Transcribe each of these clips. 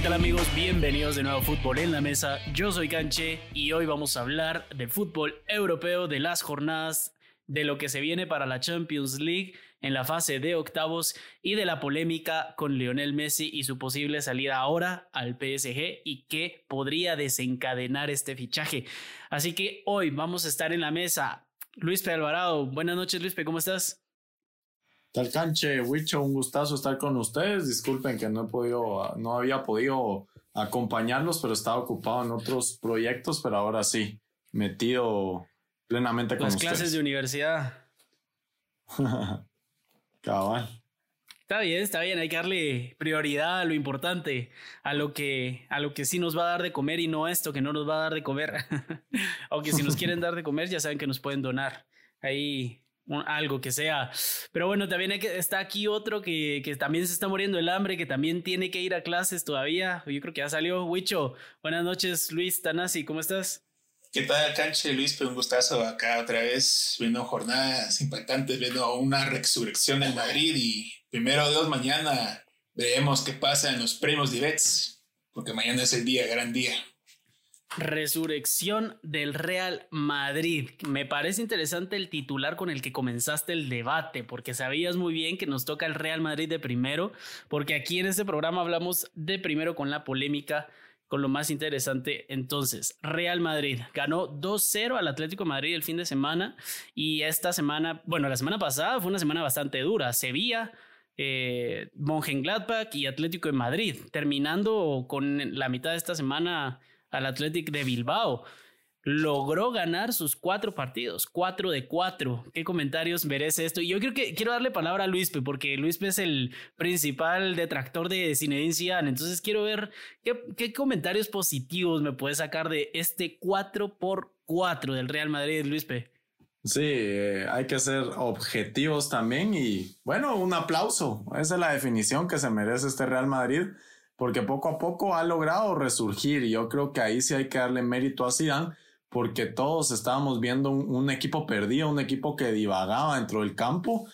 ¿Qué tal amigos? Bienvenidos de nuevo a Fútbol en la Mesa. Yo soy Canche y hoy vamos a hablar del fútbol europeo, de las jornadas, de lo que se viene para la Champions League en la fase de octavos y de la polémica con Lionel Messi y su posible salida ahora al PSG y que podría desencadenar este fichaje. Así que hoy vamos a estar en la mesa. Luis P. Alvarado, buenas noches Luis P. ¿Cómo estás? Tal canche, Wicho, un gustazo estar con ustedes. Disculpen que no he podido, no había podido acompañarlos, pero estaba ocupado en otros proyectos, pero ahora sí, metido plenamente con Las clases de universidad. Cabal. Está bien, está bien, hay que darle prioridad a lo importante, a lo que a lo que sí nos va a dar de comer y no esto que no nos va a dar de comer. Aunque si nos quieren dar de comer, ya saben que nos pueden donar. Ahí algo que sea. Pero bueno, también hay que, está aquí otro que, que, también se está muriendo el hambre, que también tiene que ir a clases todavía. Yo creo que ya salió. Huicho, buenas noches, Luis Tanasi, ¿cómo estás? ¿Qué tal, Canche? Luis, pues un gustazo acá otra vez, viendo jornadas impactantes, viendo una resurrección en Madrid y primero Dios, mañana veremos qué pasa en los premios de Bets, porque mañana es el día, gran día. Resurrección del Real Madrid. Me parece interesante el titular con el que comenzaste el debate, porque sabías muy bien que nos toca el Real Madrid de primero, porque aquí en este programa hablamos de primero con la polémica, con lo más interesante. Entonces, Real Madrid ganó 2-0 al Atlético de Madrid el fin de semana y esta semana, bueno, la semana pasada fue una semana bastante dura. Sevilla eh, y Atlético de Madrid, terminando con la mitad de esta semana al Athletic de Bilbao. Logró ganar sus cuatro partidos, cuatro de cuatro. ¿Qué comentarios merece esto? Y yo creo que quiero darle palabra a Luispe, porque Luispe es el principal detractor de Zinedine Zidane. Entonces quiero ver qué, comentarios positivos me puede sacar de este 4 por 4 del Real Madrid, Luispe. Sí, eh, hay que ser objetivos también y bueno, un aplauso. Esa es la definición que se merece este Real Madrid porque poco a poco ha logrado resurgir. Y yo creo que ahí sí hay que darle mérito a Zidane porque todos estábamos viendo un, equipo perdido, un equipo que divagaba dentro del campo.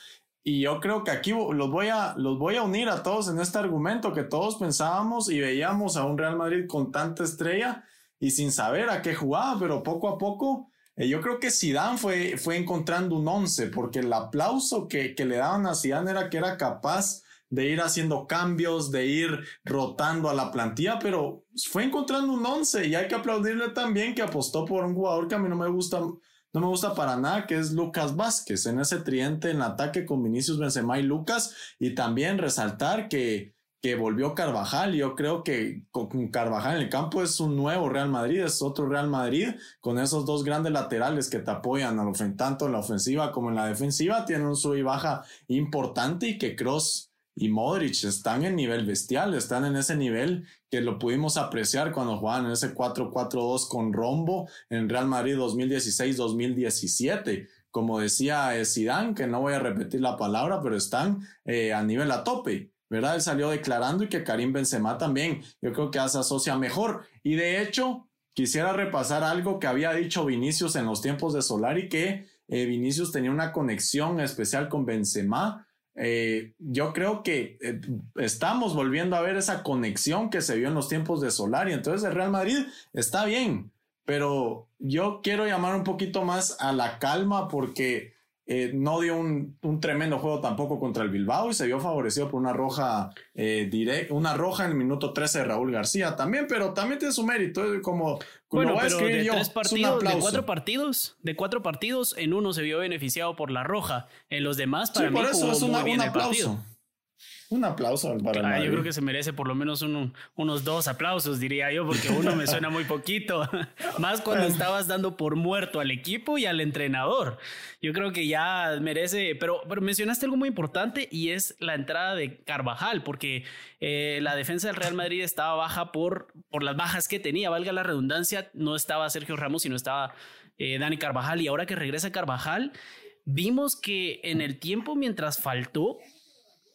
Y yo creo que aquí los voy a los voy a unir a todos en este argumento que todos pensábamos y veíamos a un Real Madrid con tanta estrella y sin saber a qué jugaba, pero poco a poco eh, yo creo que Zidane fue, fue encontrando un once porque el aplauso que, que le daban a Zidane era que era capaz de ir haciendo cambios, de ir rotando a la plantilla, pero fue encontrando un once y hay que aplaudirle también que apostó por un jugador que a mí no me gusta, no me gusta para nada, que es Lucas Vázquez, en ese triente en ataque con Vinicius Benzema y Lucas, y también resaltar que, que volvió Carvajal. Yo creo que con Carvajal en el campo es un nuevo Real Madrid, es otro Real Madrid, con esos dos grandes laterales que te apoyan tanto en la ofensiva como en la defensiva, tienen un sub y baja importante y que Cross y Modric están en nivel bestial, están en ese nivel que lo pudimos apreciar cuando jugaban en ese 4-4-2 con Rombo en Real Madrid 2016-2017. Como decía Zidane, que no voy a repetir la palabra, pero están eh, a nivel a tope. ¿verdad? Él salió declarando y que Karim Benzema también, yo creo que se asocia mejor. Y de hecho, quisiera repasar algo que había dicho Vinicius en los tiempos de Solari, que eh, Vinicius tenía una conexión especial con Benzema eh, yo creo que eh, estamos volviendo a ver esa conexión que se vio en los tiempos de Solari. Entonces el Real Madrid está bien, pero yo quiero llamar un poquito más a la calma porque eh, no dio un, un, tremendo juego tampoco contra el Bilbao y se vio favorecido por una roja eh, una roja en el minuto 13 de Raúl García también, pero también tiene su mérito, como, bueno, pero de tres partidos, de cuatro partidos, de cuatro partidos, en uno se vio beneficiado por la roja, en los demás para mí jugó es muy bien el partido. Un aplauso para ah, Yo creo que se merece por lo menos unos dos aplausos, diría yo, porque uno me suena muy poquito. Más cuando estabas dando por muerto al equipo y al entrenador. Yo creo que ya merece. Pero, pero mencionaste algo muy importante y es la entrada de Carvajal, porque eh, la defensa del Real Madrid estaba baja por, por las bajas que tenía. Valga la redundancia, no estaba Sergio Ramos, sino estaba eh, Dani Carvajal. Y ahora que regresa Carvajal, vimos que en el tiempo mientras faltó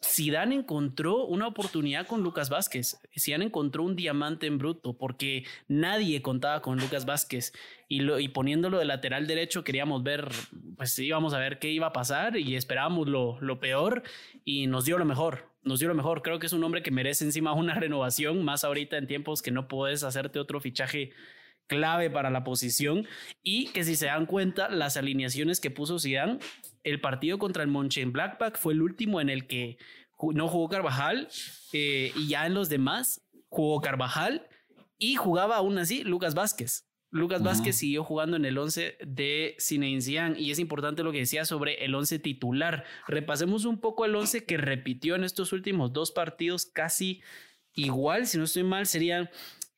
Zidane encontró una oportunidad con Lucas Vázquez. Zidane encontró un diamante en bruto porque nadie contaba con Lucas Vázquez y, lo, y poniéndolo de lateral derecho queríamos ver, pues íbamos a ver qué iba a pasar y esperábamos lo, lo peor y nos dio lo mejor. Nos dio lo mejor. Creo que es un hombre que merece encima una renovación, más ahorita en tiempos que no puedes hacerte otro fichaje clave para la posición y que si se dan cuenta las alineaciones que puso Zidane el partido contra el Monchen Blackback fue el último en el que no jugó Carvajal eh, y ya en los demás jugó Carvajal y jugaba aún así Lucas Vázquez. Lucas Vázquez siguió jugando en el 11 de Zinedine y es importante lo que decía sobre el 11 titular. Repasemos un poco el 11 que repitió en estos últimos dos partidos casi igual, si no estoy mal, serían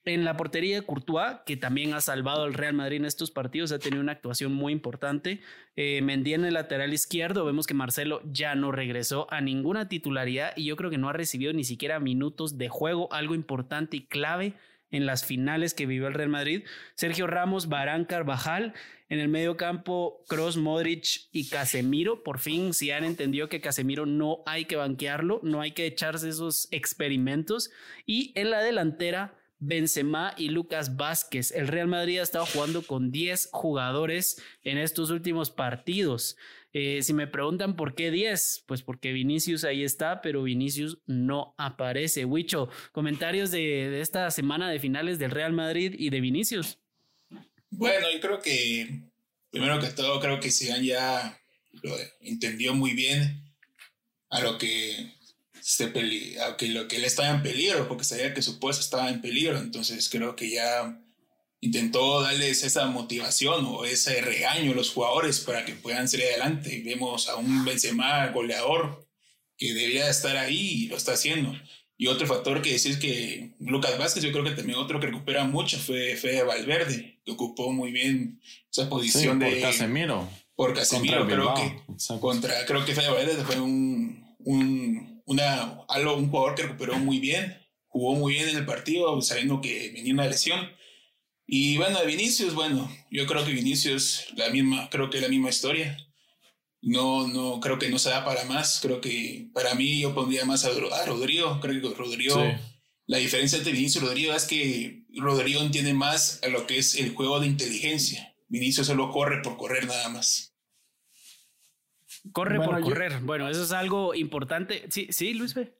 en la portería de Courtois, que también ha salvado al Real Madrid en estos partidos, ha tenido una actuación muy importante. Eh, Mendy en el lateral izquierdo, vemos que Marcelo ya no regresó a ninguna titularidad y yo creo que no ha recibido ni siquiera minutos de juego, algo importante y clave en las finales que vivió el Real Madrid. Sergio Ramos, Barán, Carvajal. En el medio campo, Cross, Modric y Casemiro. Por fin, si han entendido que Casemiro no hay que banquearlo, no hay que echarse esos experimentos. Y en la delantera, Benzema y Lucas Vázquez. El Real Madrid ha estado jugando con 10 jugadores en estos últimos partidos. Eh, si me preguntan por qué 10, pues porque Vinicius ahí está, pero Vinicius no aparece. Huicho, comentarios de, esta semana de finales del Real Madrid y de Vinicius. Bueno, yo creo que, primero que todo, creo que Zidane ya lo entendió muy bien a lo que se peli que lo que él estaba en peligro, porque sabía que su puesto estaba en peligro. Entonces creo que ya intentó darles esa motivación o ese regaño a los jugadores para que puedan salir adelante. Vemos a un Benzema goleador que debía estar ahí y lo está haciendo. Y otro factor que decís que Lucas Vázquez, yo creo que también otro que recupera mucho fue Fede Valverde, que ocupó muy bien esa posición por de Casemiro. Por Casemiro, creo que contra creo que Fede Valverde fue un, un una, algo, un jugador que recuperó muy bien, jugó muy bien en el partido, sabiendo que venía una lesión. Y bueno, de Vinicius, bueno, yo creo que Vinicius, la misma, creo que la misma historia. No, no, creo que no se da para más. Creo que para mí yo pondría más a, Rodrigo. Creo que Rodrigo, la diferencia entre Vinicius y Rodrigo es que Rodrigo entiende más a lo que es el juego de inteligencia. Vinicius solo corre por correr nada más. Corre por correr. Bueno, eso es algo importante. Sí, sí, Luis B.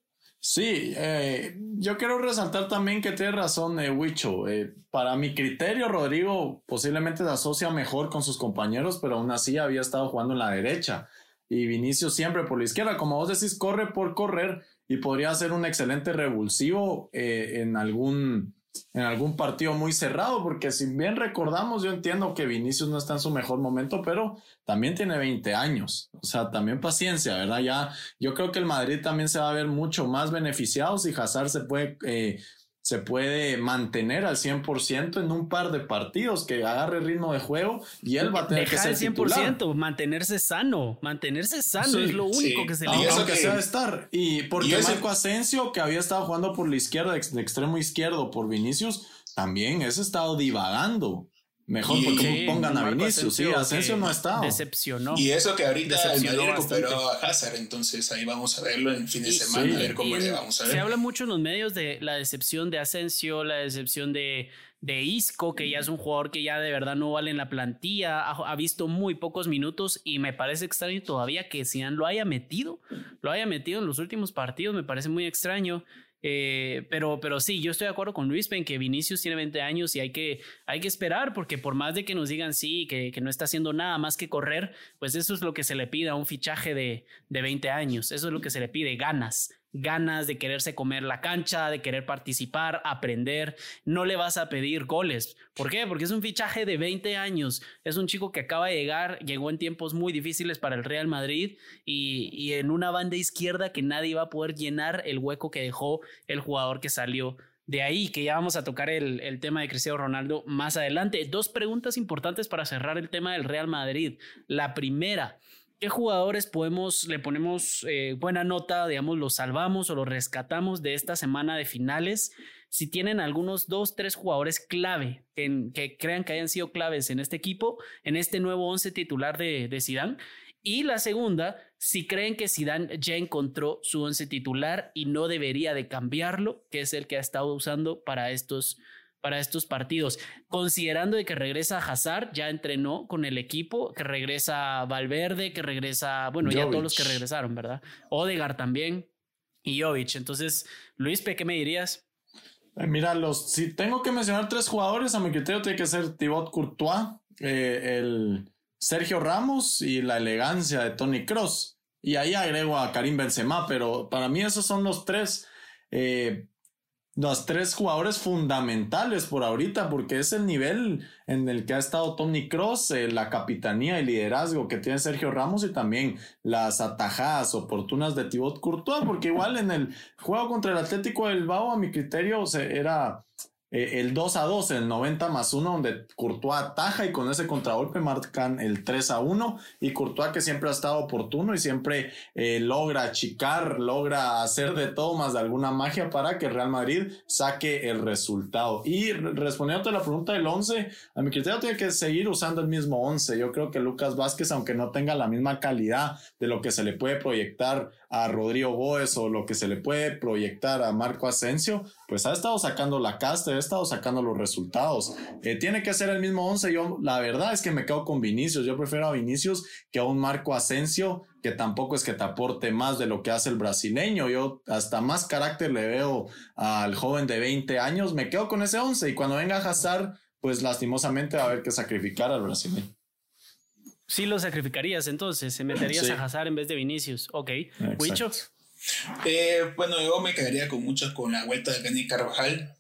Sí, eh, yo quiero resaltar también que tiene razón eh, Wicho. Eh, para mi criterio, Rodrigo posiblemente se asocia mejor con sus compañeros, pero aún así había estado jugando en la derecha. Y Vinicio siempre por la izquierda. Como vos decís, corre por correr y podría ser un excelente revulsivo en algún en algún partido muy cerrado, porque si bien recordamos, yo entiendo que Vinicius no está en su mejor momento, pero también tiene 20 años, o sea, también paciencia, ¿verdad? Ya, yo creo que el Madrid también se va a ver mucho más beneficiado si Hazard se puede eh, se puede mantener al 100% en un par de partidos, que agarre ritmo de juego y él va a tener que ser 100%, mantenerse sano, mantenerse sano es lo único que se le Aunque que sea estar. Y porque Marco Asensio, que había estado jugando por la izquierda, de extremo izquierdo por Vinicius, también ese estado divagando. Mejor porque pongan a Vinicius, sí, Asensio no ha estado. Decepcionó. Y eso que ahorita el Madrid recuperó a Hazard, entonces ahí vamos a verlo en fin de semana, a ver cómo le vamos a ver. Se habla mucho en los medios de la decepción de Asensio, la decepción de, de Isco, que ya es un jugador que ya de verdad no vale en la plantilla, ha, visto muy pocos minutos y me parece extraño todavía que Zidane lo haya metido, lo haya metido en los últimos partidos, me parece muy extraño. Eh, pero, pero sí, yo estoy de acuerdo con Luis en que Vinicius tiene 20 años y hay que, hay que esperar porque por más de que nos digan sí, que, que, no está haciendo nada más que correr, pues eso es lo que se le pide a un fichaje de, de 20 años, eso es lo que se le pide, ganas ganas de quererse comer la cancha, de querer participar, aprender. No le vas a pedir goles. ¿Por qué? Porque es un fichaje de 20 años. Es un chico que acaba de llegar, llegó en tiempos muy difíciles para el Real Madrid y, y en una banda izquierda que nadie va a poder llenar el hueco que dejó el jugador que salió de ahí, que ya vamos a tocar el, el, tema de Cristiano Ronaldo más adelante. Dos preguntas importantes para cerrar el tema del Real Madrid. La primera, ¿Qué jugadores podemos, le ponemos eh, buena nota, digamos, los salvamos o los rescatamos de esta semana de finales? Si tienen algunos dos, tres jugadores clave que, crean que hayan sido claves en este equipo, en este nuevo once titular de, de. Y la segunda, si creen que Zidane ya encontró su once titular y no debería de cambiarlo, que es el que ha estado usando para estos, para estos partidos. Considerando de que regresa Hazard, ya entrenó con el equipo, que regresa Valverde, que regresa, bueno, ya todos los que regresaron, ¿verdad? Odegar también y Jovic. Entonces, Luis, ¿qué me dirías? Eh, mira, los, si tengo que mencionar tres jugadores, a mi criterio tiene que ser Thibaut Courtois, eh, el Sergio Ramos y la elegancia de Tony Cross. Y ahí agrego a Karim Benzema, pero para mí esos son los tres, eh, los tres jugadores fundamentales por ahorita, porque es el nivel en el que ha estado Tony Cross, eh, la capitanía y liderazgo que tiene Sergio Ramos y también las atajadas oportunas de Thibaut Courtois, porque igual en el juego contra el Atlético del Bilbao, a mi criterio, era eh, el 2 a 2, el 90 más 1, donde Courtois ataja y con ese contragolpe marcan el 3 a 1. Y Courtois, que siempre ha estado oportuno y siempre eh, logra achicar, logra hacer de todo más de alguna magia para que Real Madrid saque el resultado. Y respondiendo a la pregunta del 11, a mi criterio tiene que seguir usando el mismo 11. Yo creo que Lucas Vázquez, aunque no tenga la misma calidad de lo que se le puede proyectar a Rodrigo Góez o lo que se le puede proyectar a Marco Asensio, pues ha estado sacando la casta, ha estado sacando los resultados. Eh, tiene que ser el mismo 11. Yo, la verdad es que me quedo con Vinicius. Yo prefiero a Vinicius que a un Marco Asensio, que tampoco es que te aporte más de lo que hace el brasileño. Yo hasta más carácter le veo al joven de 20 años. Me quedo con ese 11 y cuando venga a Hazard, pues lastimosamente va a haber que sacrificar al brasileño. Sí lo sacrificarías entonces, se meterías a Hazard en vez de Vinicius. Ok. Wicho. Eh, bueno, yo me quedaría con mucho con la vuelta de Dani Carvajal,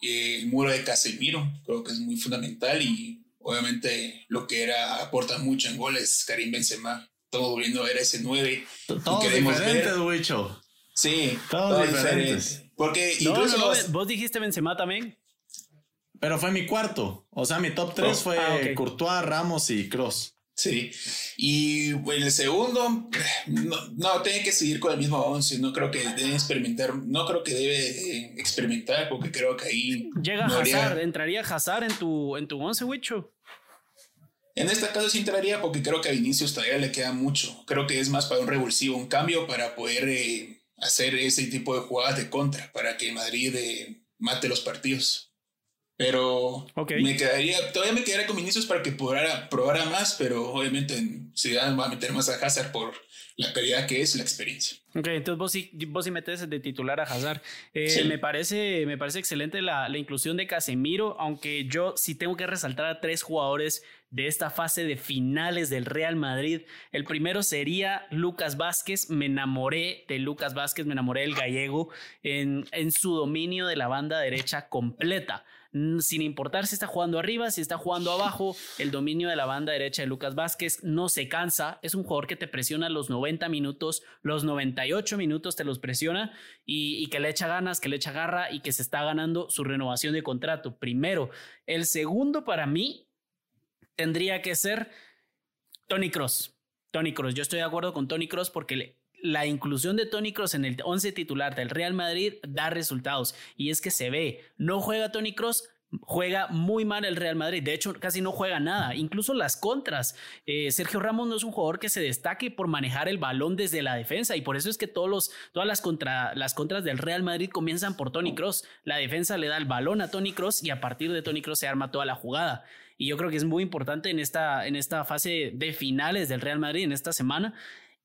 eh, el muro de Casemiro, creo que es muy fundamental y obviamente lo que era aporta mucho en goles Karim Benzema, todo volviendo a ver ese 9. Todo diferente, Wicho. Sí, todo, diferente. Porque incluso vos dijiste Benzema también. Pero fue mi cuarto. O sea, mi top 3 fue ah, Courtois, Ramos y Cross. Sí, y en el segundo, no, no, tiene que seguir con el mismo 11, no creo que debe experimentar, no creo que debe experimentar, porque creo que ahí... Llega Hazard, ¿entraría Hazard en tu, en tu 11, Wicho? En este caso sí entraría porque creo que a Vinicius todavía le queda mucho, creo que es más para un revulsivo, un cambio para poder eh, hacer ese tipo de jugadas de contra, para que Madrid eh, mate los partidos. Pero me quedaría, todavía me quedaría con Vinicius para que probara, probara más, pero obviamente si va a meter más a Hazard por la calidad que es la experiencia. Ok, entonces vos sí, vos sí metes de titular a Hazard. Eh, me, parece, me parece excelente la, la, inclusión de Casemiro, aunque yo sí tengo que resaltar a tres jugadores de esta fase de finales del Real Madrid. El primero sería Lucas Vázquez. Me enamoré de Lucas Vázquez, me enamoré del gallego en, en su dominio de la banda derecha completa sin importar si está jugando arriba, si está jugando abajo, el dominio de la banda derecha de Lucas Vázquez no se cansa, es un jugador que te presiona los 90 minutos, los 98 minutos te los presiona y, que le echa ganas, que le echa garra y que se está ganando su renovación de contrato. Primero, el segundo para mí tendría que ser Tony Cross. Tony Cross, yo estoy de acuerdo con Tony Cross porque la inclusión de Tony Cross en el 11 titular del Real Madrid da resultados y es que se ve, no juega Tony Cross, juega muy mal el Real Madrid. De hecho, casi no juega nada. Incluso las contras. Eh, Sergio Ramos no es un jugador que se destaque por manejar el balón desde la defensa. Y por eso es que todos los, todas las, contra, las contras del Real Madrid comienzan por Tony Cross. La defensa le da el balón a Tony Cross y a partir de Tony Cross se arma toda la jugada. Y yo creo que es muy importante en esta, en esta fase de finales del Real Madrid, en esta semana,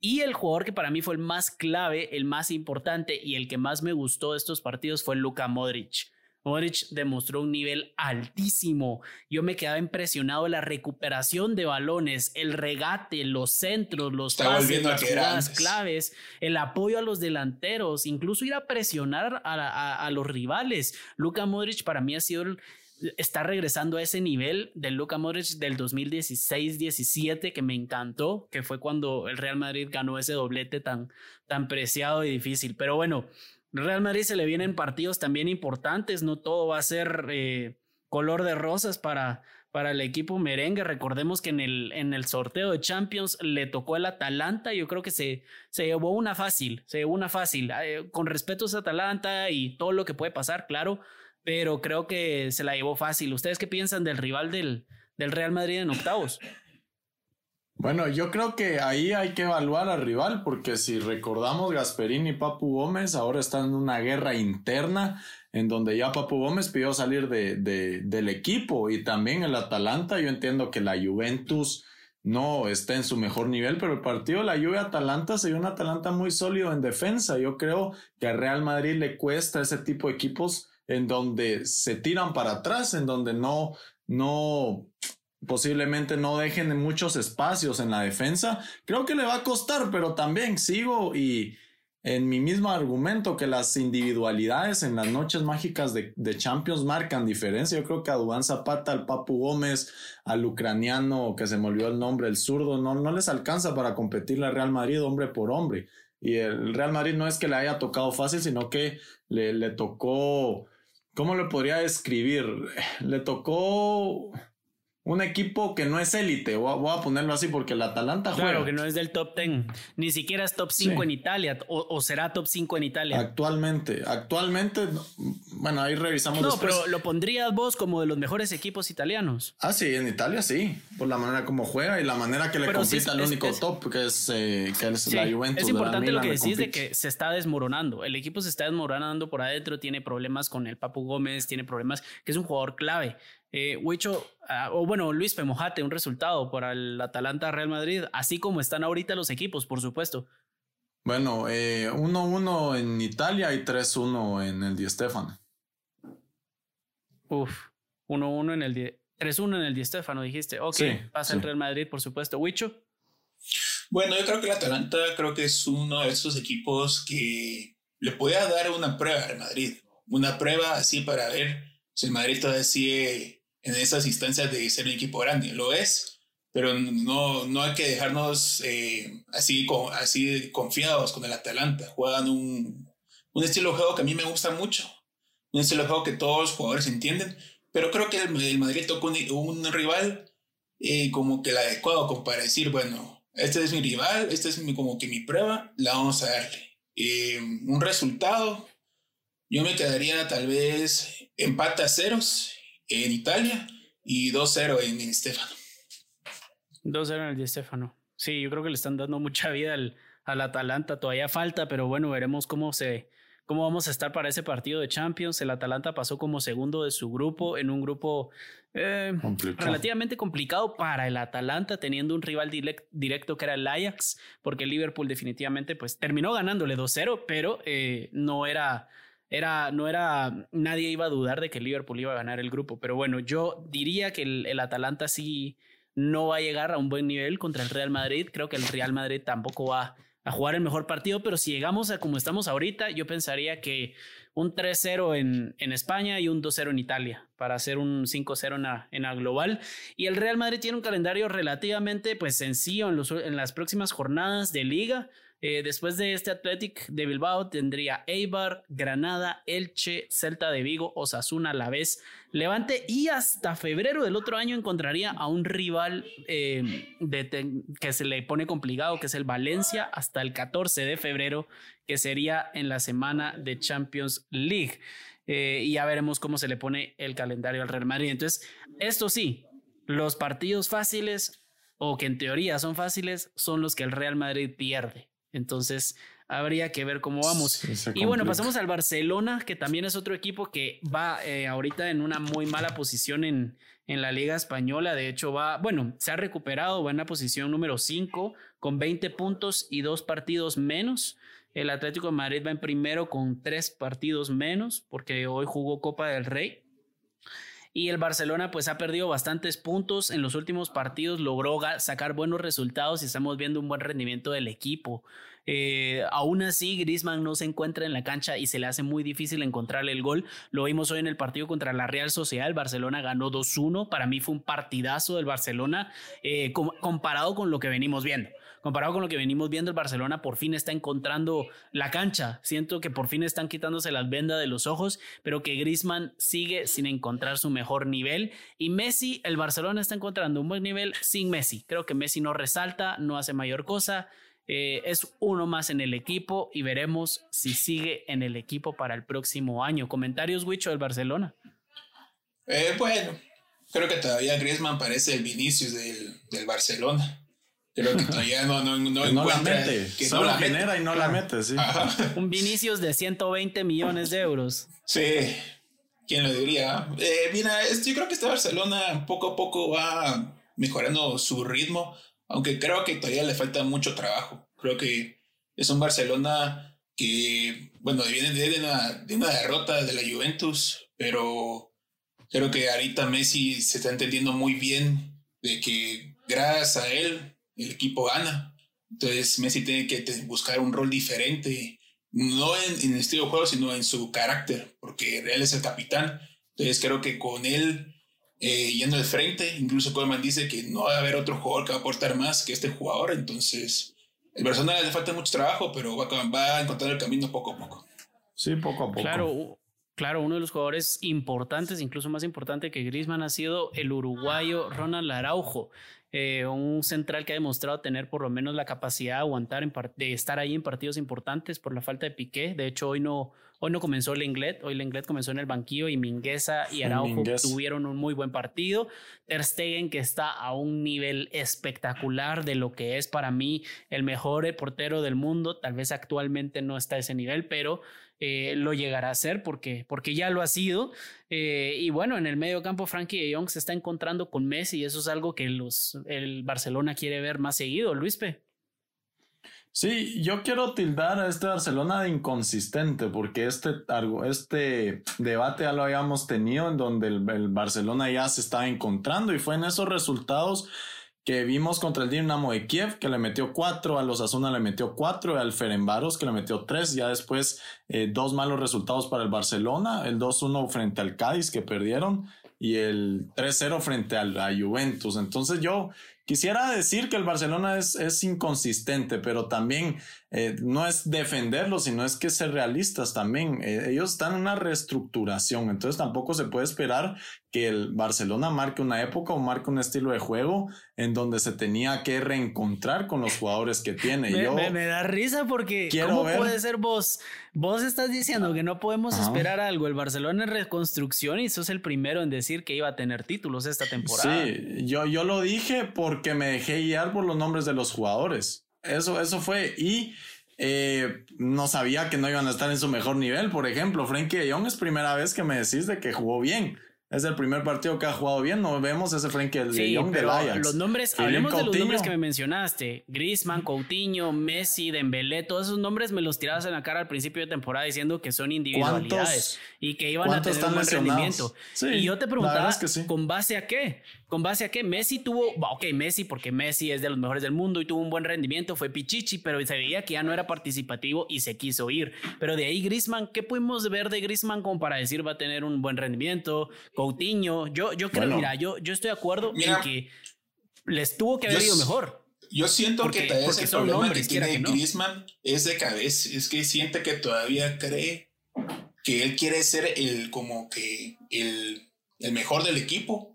y el jugador que para mí fue el más clave, el más importante y el que más me gustó de estos partidos fue Luka Modric. Modric demostró un nivel altísimo. Yo me quedaba impresionado de la recuperación de balones, el regate, los centros, los pases, las jugadas claves, el apoyo a los delanteros, incluso ir a presionar a, a los rivales. Luka Modric para mí ha sido el, está regresando a ese nivel del Luka Modric del 2016-17 que me encantó, que fue cuando el Real Madrid ganó ese doblete tan, tan preciado y difícil. Pero bueno, Real Madrid se le vienen partidos también importantes, no todo va a ser eh, color de rosas para, para el equipo merengue. Recordemos que en el, en el sorteo de Champions le tocó el Atalanta. Yo creo que se, se llevó una fácil, se una fácil. Eh, con respeto a Atalanta y todo lo que puede pasar, claro, pero creo que se la llevó fácil. ¿Ustedes qué piensan del rival del, del Real Madrid en octavos? Bueno, yo creo que ahí hay que evaluar al rival, porque si recordamos, Gasperini y Papu Gómez ahora están en una guerra interna en donde ya Papu Gómez pidió salir de, del equipo y también el Atalanta. Yo entiendo que la Juventus no está en su mejor nivel, pero el partido de la Juve Atalanta se vio un Atalanta muy sólido en defensa. Yo creo que a Real Madrid le cuesta ese tipo de equipos en donde se tiran para atrás, en donde no, no posiblemente no dejen muchos espacios en la defensa. Creo que le va a costar, pero también sigo y en mi mismo argumento que las individualidades en las noches mágicas de, Champions marcan diferencia. Yo creo que a Dubán Zapata, al Papu Gómez, al ucraniano que se me olvidó el nombre, el zurdo, no, no les alcanza para competir la Real Madrid hombre por hombre. Y el Real Madrid no es que le haya tocado fácil, sino que le, le tocó, ¿cómo le podría describir? Le tocó un equipo que no es élite, voy, a ponerlo así porque el Atalanta juega. Claro, que no es del top 10, ni siquiera es top 5 en Italia, o, será top 5 en Italia. Actualmente, actualmente, bueno, ahí revisamos. No, pero lo pondrías vos como de los mejores equipos italianos. Ah, sí, en Italia sí, por la manera como juega y la manera que le compite al único top, que es, eh, la Juventus. Es importante lo que decís de que se está desmoronando, el equipo se está desmoronando por adentro, tiene problemas con el Papu Gómez, tiene problemas, que es un jugador clave. Eh, Huicho, ah, o bueno, Luis Femojate, un resultado para el Atalanta Real Madrid, así como están ahorita los equipos, por supuesto. Bueno, 1-1 eh, en Italia y 3-1 en el Di Stefano. Uf, 1-1 en el 3-1 en el Di Stefano, dijiste. Ok, pasa el Real Madrid, por supuesto. Huicho. Bueno, yo creo que el Atalanta creo que es uno de esos equipos que le puede dar una prueba al Madrid. Una prueba así para ver si el Madrid todavía sigue en esas instancias de ser un equipo grande. Lo es, pero no, no hay que dejarnos eh, así, así confiados con el Atalanta. Juegan un, un estilo de juego que a mí me gusta mucho. Un estilo de juego que todos los jugadores entienden. Pero creo que el, Madrid tocó un, rival eh, como que el adecuado como para decir, bueno, este es mi rival, esta es como que mi prueba, la vamos a darle. Eh, un resultado, yo me quedaría tal vez empate a ceros en Italia y 2-0 en Di Stefano. 2-0 en el Di Stefano. Sí, yo creo que le están dando mucha vida al, al Atalanta. Todavía falta, pero bueno, veremos cómo se, cómo vamos a estar para ese partido de Champions. El Atalanta pasó como segundo de su grupo en un grupo eh, relativamente complicado para el Atalanta, teniendo un rival directo que era el Ajax, porque el Liverpool definitivamente pues terminó ganándole 2-0, pero eh, no era era, no era, nadie iba a dudar de que el Liverpool iba a ganar el grupo, pero bueno, yo diría que el, Atalanta sí no va a llegar a un buen nivel contra el Real Madrid, creo que el Real Madrid tampoco va a jugar el mejor partido, pero si llegamos a como estamos ahorita, yo pensaría que un 3-0 en, en, España y un 2-0 en Italia para hacer un 5-0 en la, en la global. Y el Real Madrid tiene un calendario relativamente pues sencillo en, los, en las próximas jornadas de liga. Eh, después de este Athletic de Bilbao tendría Eibar, Granada, Elche, Celta de Vigo, Osasuna vez, Levante y hasta febrero del otro año encontraría a un rival eh, que se le pone complicado, que es el Valencia, hasta el 14 de febrero, que sería en la semana de Champions League. Eh, y ya veremos cómo se le pone el calendario al Real Madrid. Entonces, esto sí, los partidos fáciles o que en teoría son fáciles son los que el Real Madrid pierde. Entonces, habría que ver cómo vamos. y bueno, pasamos al Barcelona, que también es otro equipo que va eh, ahorita en una muy mala posición en, en la Liga Española. De hecho, va, bueno, se ha recuperado, va en la posición número 5 con 20 puntos y dos partidos menos. El Atlético de Madrid va en primero con tres partidos menos, porque hoy jugó Copa del Rey. Y el Barcelona pues ha perdido bastantes puntos en los últimos partidos, logró sacar buenos resultados y estamos viendo un buen rendimiento del equipo. Eh, aún así, Griezmann no se encuentra en la cancha y se le hace muy difícil encontrarle el gol. Lo vimos hoy en el partido contra la Real Sociedad. El Barcelona ganó 2-1. Para mí fue un partidazo del Barcelona eh, comparado con lo que venimos viendo comparado con lo que venimos viendo, el Barcelona por fin está encontrando la cancha. Siento que por fin están quitándose las vendas de los ojos, pero que Griezmann sigue sin encontrar su mejor nivel. Y Messi, el Barcelona está encontrando un buen nivel sin Messi. Creo que Messi no resalta, no hace mayor cosa. Eh, es uno más en el equipo y veremos si sigue en el equipo para el próximo año. Comentarios, Wicho, del Barcelona. Eh, bueno, creo que todavía Griezmann parece el Vinicius del Barcelona. Creo que todavía no, no, no, no la mete. Que Solo la genera y no la mete, sí. Un Vinicius de 120 millones de euros. Sí, ¿quién lo diría? Eh, mira, yo creo que este Barcelona poco a poco va mejorando su ritmo, aunque creo que todavía le falta mucho trabajo. Creo que es un Barcelona que, bueno, viene de una, de una derrota de la Juventus, pero creo que ahorita Messi se está entendiendo muy bien de que gracias a él el equipo gana. Entonces Messi tiene que buscar un rol diferente, no en, el estilo de juego, sino en su carácter, porque él es el capitán. Entonces creo que con él eh, yendo al frente, incluso Coleman dice que no va a haber otro jugador que va a aportar más que este jugador. Entonces el Barcelona le falta mucho trabajo, pero va, va a encontrar el camino poco a poco. Sí, poco a poco. Claro, Claro, uno de los jugadores importantes, incluso más importante que Griezmann, ha sido el uruguayo Ronald Araujo. Eh, un central que ha demostrado tener por lo menos la capacidad de aguantar, de estar ahí en partidos importantes por la falta de Piqué. De hecho, hoy no, hoy no comenzó el Lenglet, hoy el Lenglet comenzó en el banquillo y Mingueza y Araujo tuvieron un muy buen partido. Ter Stegen, que está a un nivel espectacular de lo que es para mí el mejor portero del mundo, tal vez actualmente no está a ese nivel, pero eh, lo llegará a ser porque, porque ya lo ha sido. Eh, y bueno, en el medio campo, Frankie de Jong se está encontrando con Messi y eso es algo que los, el Barcelona quiere ver más seguido, Luispe. Sí, yo quiero tildar a este Barcelona de inconsistente, porque este, este debate ya lo habíamos tenido en donde el, el Barcelona ya se estaba encontrando y fue en esos resultados que vimos contra el Dinamo de Kiev, que le metió cuatro, a los Asuna le metió cuatro, al Ferenbaros, que le metió tres, ya después eh, dos malos resultados para el Barcelona, el 2-1 frente al Cádiz, que perdieron, y el 3-0 frente a la Juventus. Entonces yo Quisiera decir que el Barcelona es, es inconsistente, pero también eh, no es defenderlo, sino es que ser realistas también. Eh, ellos están en una reestructuración, entonces tampoco se puede esperar que el Barcelona marque una época o marque un estilo de juego en donde se tenía que reencontrar con los jugadores que tiene. Me, Yo me, da risa porque ¿cómo puede ser vos? Vos estás diciendo que no podemos esperar algo. El Barcelona en reconstrucción y sos el primero en decir que iba a tener títulos esta temporada. Sí, yo, yo lo dije porque me dejé guiar por los nombres de los jugadores. Eso, eso fue. Y eh, no sabía que no iban a estar en su mejor nivel. Por ejemplo, Frankie de Jong es primera vez que me decís de que jugó bien. Es el primer partido que ha jugado bien. No vemos ese Frankie de Jong del Ajax. Los nombres, hablemos de los nombres que me mencionaste: Griezmann, Coutinho, Messi, Dembélé. Todos esos nombres me los tirabas en la cara al principio de temporada diciendo que son individualidades y que iban a tener un buen rendimiento. y yo te preguntaba, ¿con base a qué? ¿Con base a qué? Messi tuvo, ok, Messi, porque Messi es de los mejores del mundo y tuvo un buen rendimiento, fue Pichichi, pero se veía que ya no era participativo y se quiso ir. Pero de ahí Grisman, ¿qué pudimos ver de Grisman como para decir va a tener un buen rendimiento? Coutinho, yo, yo creo, mira, yo, yo estoy de acuerdo en que les tuvo que haber ido mejor. Yo siento que tal vez el problema que tiene Griezmann es de cabeza, es que siente que todavía cree que él quiere ser el como que el, el mejor del equipo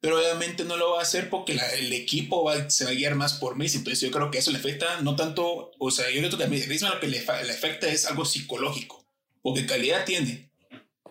pero obviamente no lo va a hacer porque el equipo va, se va a guiar más por Messi. Entonces yo creo que eso le afecta, no tanto, o sea, yo creo que a Griezmann lo que le, le, afecta es algo psicológico, porque calidad tiene.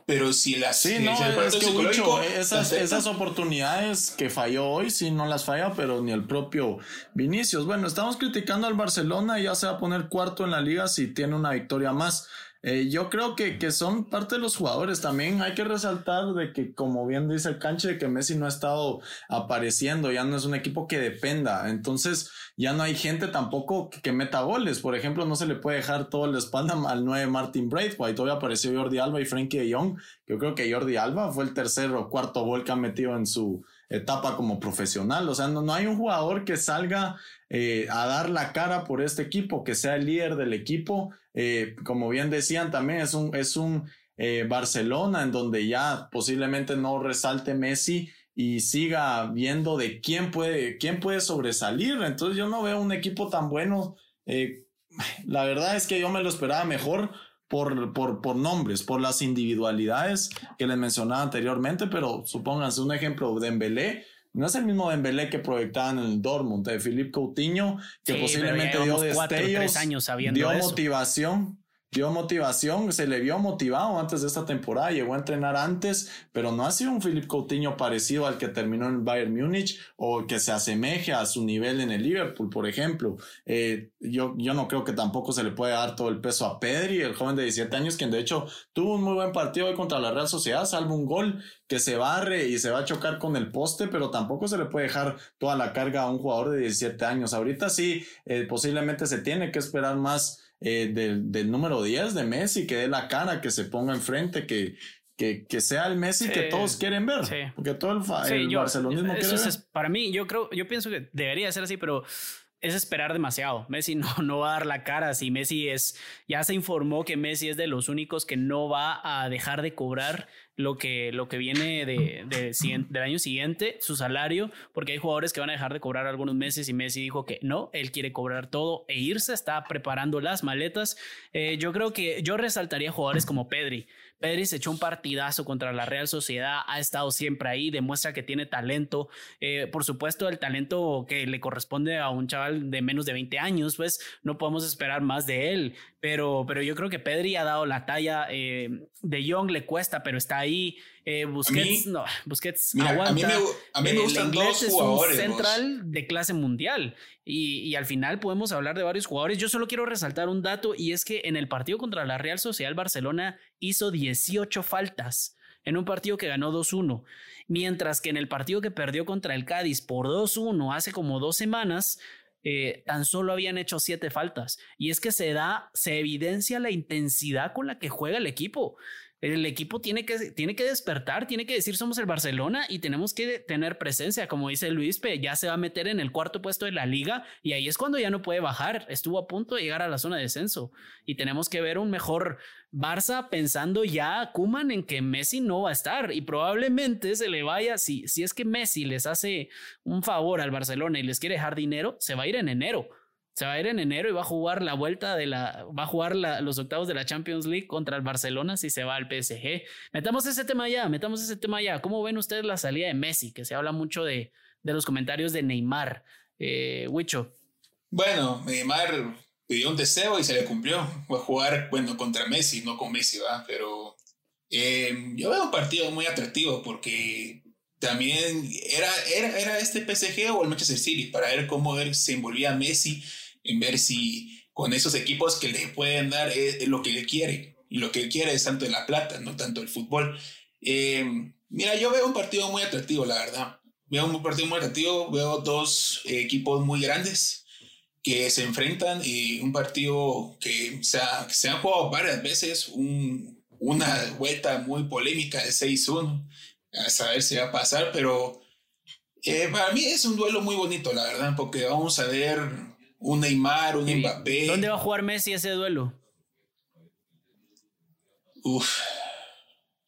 Pero si las sí, no, es que esas, esas oportunidades que falló hoy, sí, no las falla, pero ni el propio Vinicius. Bueno, estamos criticando al Barcelona y ya se va a poner cuarto en la liga si tiene una victoria más. Eh, yo creo que, que, son parte de los jugadores. También hay que resaltar de que, como bien dice el canche, que Messi no ha estado apareciendo, ya no es un equipo que dependa. Entonces, ya no hay gente tampoco que, meta goles. Por ejemplo, no se le puede dejar todo la espalda al 9 Martin Braithwaite. Todavía apareció Jordi Alba y Frankie de Jong. Yo creo que Jordi Alba fue el tercer o cuarto gol que ha metido en su etapa como profesional. O sea, no, no hay un jugador que salga eh, a dar la cara por este equipo, que sea el líder del equipo. Eh, como bien decían, también es un, es un eh, Barcelona en donde ya posiblemente no resalte Messi y siga viendo de quién puede, quién puede sobresalir. Entonces yo no veo un equipo tan bueno. la verdad es que yo me lo esperaba mejor por, por, por, nombres, por las individualidades que les mencionaba anteriormente, pero supónganse un ejemplo, de Dembélé, no es el mismo Dembélé que proyectaban en el Dortmund, de Philippe Coutinho, que posiblemente dio destellos, años dio motivación, dio motivación, se le vio motivado antes de esta temporada, llegó a entrenar antes, pero no ha sido un Philip Coutinho parecido al que terminó en Bayern Múnich o que se asemeje a su nivel en el Liverpool, por ejemplo. Eh, yo, yo no creo que tampoco se le puede dar todo el peso a Pedri, el joven de 17 años, quien de hecho tuvo un muy buen partido hoy contra la Real Sociedad, salvo un gol que se barre y se va a chocar con el poste, pero tampoco se le puede dejar toda la carga a un jugador de 17 años. Ahorita sí, eh, posiblemente se tiene que esperar más eh, del, número 10 de Messi, que dé la cara, que se ponga enfrente, que, que, que sea el Messi que todos quieren ver. Porque todo el, el barcelonismo quiere Es, para mí, yo creo, yo pienso que debería ser así, pero es esperar demasiado. Messi no, no va a dar la cara. Si Messi es, ya se informó que Messi es de los únicos que no va a dejar de cobrar lo que, lo que viene de, del año siguiente, su salario, porque hay jugadores que van a dejar de cobrar algunos meses y Messi dijo que no, él quiere cobrar todo e irse, está preparando las maletas. Eh, yo creo que yo resaltaría jugadores como Pedri. Pedri se echó un partidazo contra la Real Sociedad, ha estado siempre ahí, demuestra que tiene talento. Eh, por supuesto, el talento que le corresponde a un chaval de menos de 20 años, pues no podemos esperar más de él. Pero, pero yo creo que Pedri ha dado la talla. Eh, de Young le cuesta, pero está ahí. Eh, Busquets, no, Busquets aguanta. A mí me, a mí me gustan dos jugadores. Es un central de clase mundial. Y, y, al final podemos hablar de varios jugadores. Yo solo quiero resaltar un dato y es que en el partido contra la Real Sociedad Barcelona hizo 18 faltas en un partido que ganó 2-1. Mientras que en el partido que perdió contra el Cádiz por 2-1 hace como dos semanas, eh, tan solo habían hecho siete faltas. Y es que se da, se evidencia la intensidad con la que juega el equipo. El equipo tiene que, tiene que despertar, tiene que decir somos el Barcelona y tenemos que tener presencia, como dice Luis, ya se va a meter en el cuarto puesto de la liga y ahí es cuando ya no puede bajar. Estuvo a punto de llegar a la zona de descenso y tenemos que ver un mejor Barça pensando ya Kuman en que Messi no va a estar y probablemente se le vaya, si, si es que Messi les hace un favor al Barcelona y les quiere dejar dinero, se va a ir en enero se va a ir en enero y va a jugar la vuelta de la, va a jugar los octavos de la Champions League contra el Barcelona si se va al PSG. Metamos ese tema ya, metamos ese tema ya. ¿Cómo ven ustedes la salida de Messi? Que se habla mucho de, de los comentarios de Neymar. Eh. Bueno, Neymar pidió un deseo y se le cumplió. Va a jugar, bueno, contra Messi, no con Messi, va, pero eh, yo veo un partido muy atractivo porque también era, era, era este PSG o el Manchester City para ver cómo se envolvía Messi en ver si con esos equipos que le pueden dar eh, lo que le quiere. Y lo que él quiere es tanto la plata, no tanto el fútbol. Eh, mira, yo veo un partido muy atractivo, la verdad. Veo un partido muy atractivo, veo dos equipos muy grandes que se enfrentan y un partido que se, ha, se han jugado varias veces, un, una vuelta muy polémica de 6-1, a saber si va a pasar, pero eh, para mí es un duelo muy bonito, la verdad, porque vamos a ver un Neymar, un Mbappé. ¿Dónde va a jugar Messi ese duelo? Uf,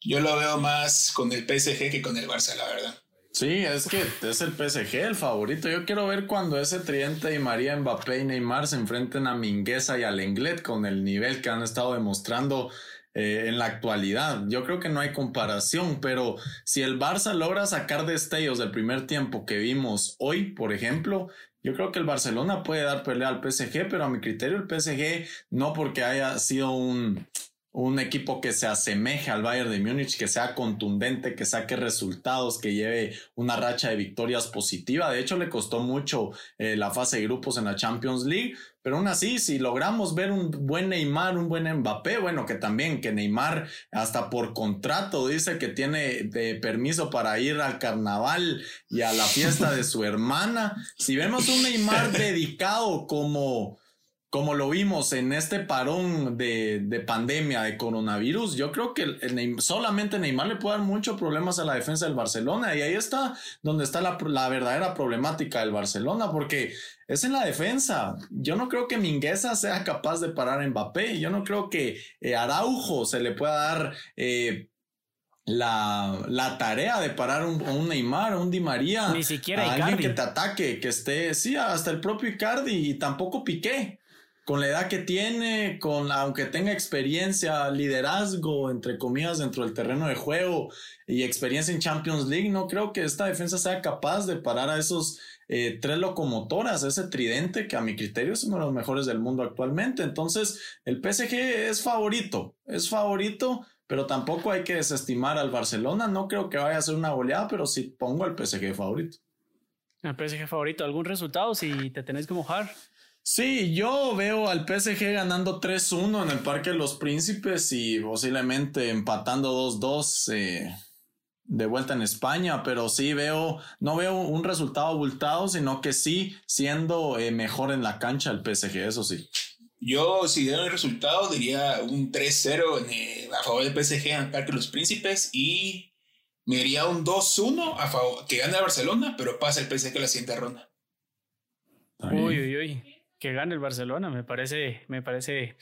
yo lo veo más con el PSG que con el Barça, la verdad. Sí, es que es el PSG el favorito. Yo quiero ver cuando ese tridente y María Mbappé y Neymar se enfrenten a Mingueza y a Lenglet con el nivel que han estado demostrando eh, en la actualidad. Yo creo que no hay comparación, pero si el Barça logra sacar destellos del primer tiempo que vimos hoy, por ejemplo, yo creo que el Barcelona puede dar pelea al PSG, pero a mi criterio el PSG no porque haya sido un, un equipo que se asemeje al Bayern de Múnich, que sea contundente, que saque resultados, que lleve una racha de victorias positiva. De hecho, le costó mucho eh, la fase de grupos en la Champions League, pero aún así, si logramos ver un buen Neymar, un buen Mbappé, bueno, que también que Neymar hasta por contrato dice que tiene de permiso para ir al carnaval y a la fiesta de su hermana. Si vemos un Neymar dedicado como como lo vimos en este parón de, pandemia de coronavirus, yo creo que solamente Neymar le puede dar muchos problemas a la defensa del Barcelona y ahí está donde está la, verdadera problemática del Barcelona, porque es en la defensa. Yo no creo que Mingueza sea capaz de parar a Mbappé, yo no creo que eh, Araujo se le pueda dar... Eh, la, tarea de parar un, un Neymar, un Di María, ni siquiera a alguien que te ataque, que esté, sí, hasta el propio Icardi y tampoco Piqué. Con la edad que tiene, con aunque tenga experiencia, liderazgo, entre comillas, dentro del terreno de juego y experiencia en Champions League, no creo que esta defensa sea capaz de parar a esos eh, tres locomotoras, ese tridente que a mi criterio es uno de los mejores del mundo actualmente. Entonces, el PSG es favorito, es favorito, pero tampoco hay que desestimar al Barcelona. No creo que vaya a ser una goleada, pero sí pongo al PSG favorito. El PSG favorito, ¿algún resultado si te tenés que mojar? Sí, yo veo al PSG ganando 3-1 en el Parque de los Príncipes y posiblemente empatando 2-2 eh, de vuelta en España, pero sí veo, no veo un resultado abultado, sino que sí siendo eh, mejor en la cancha el PSG, eso sí. Yo, si diera el resultado, diría un 3-0 eh, a favor del PSG en el Parque de los Príncipes y me diría un 2-1 a favor que gane Barcelona, pero pasa el PSG a la siguiente ronda. Uy, uy, uy que gane el Barcelona, me parece, me parece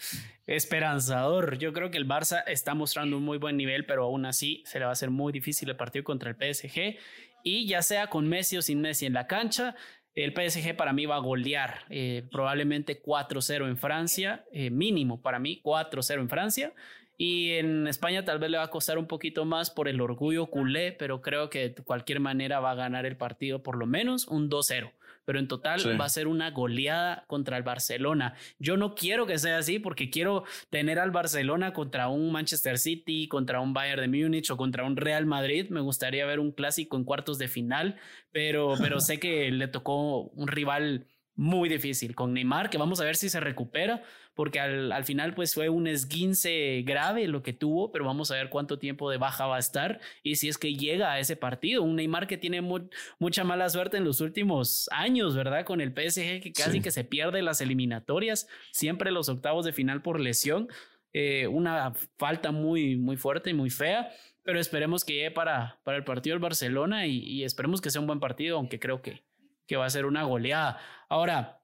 esperanzador. Yo creo que el Barça está mostrando un muy buen nivel, pero aún así se le va a hacer muy difícil el partido contra el PSG. Y ya sea con Messi o sin Messi en la cancha, el PSG para mí va a golear eh, probablemente 4-0 en Francia, eh, mínimo para mí 4-0 en Francia. Y en España tal vez le va a costar un poquito más por el orgullo culé, pero creo que de cualquier manera va a ganar el partido por lo menos un 2-0 pero en total va a ser una goleada contra el Barcelona. Yo no quiero que sea así porque quiero tener al Barcelona contra un Manchester City, contra un Bayern de Múnich o contra un Real Madrid. Me gustaría ver un clásico en cuartos de final, pero, pero sé que le tocó un rival muy difícil con Neymar, que vamos a ver si se recupera, porque al, final pues fue un esguince grave lo que tuvo, pero vamos a ver cuánto tiempo de baja va a estar y si es que llega a ese partido. Un Neymar que tiene mucha mala suerte en los últimos años, ¿verdad? Con el PSG que casi que se pierde las eliminatorias, siempre los octavos de final por lesión. Eh, una falta muy, muy fuerte y muy fea, pero esperemos que llegue para, para el partido del Barcelona y, y esperemos que sea un buen partido, aunque creo que, que va a ser una goleada. Ahora,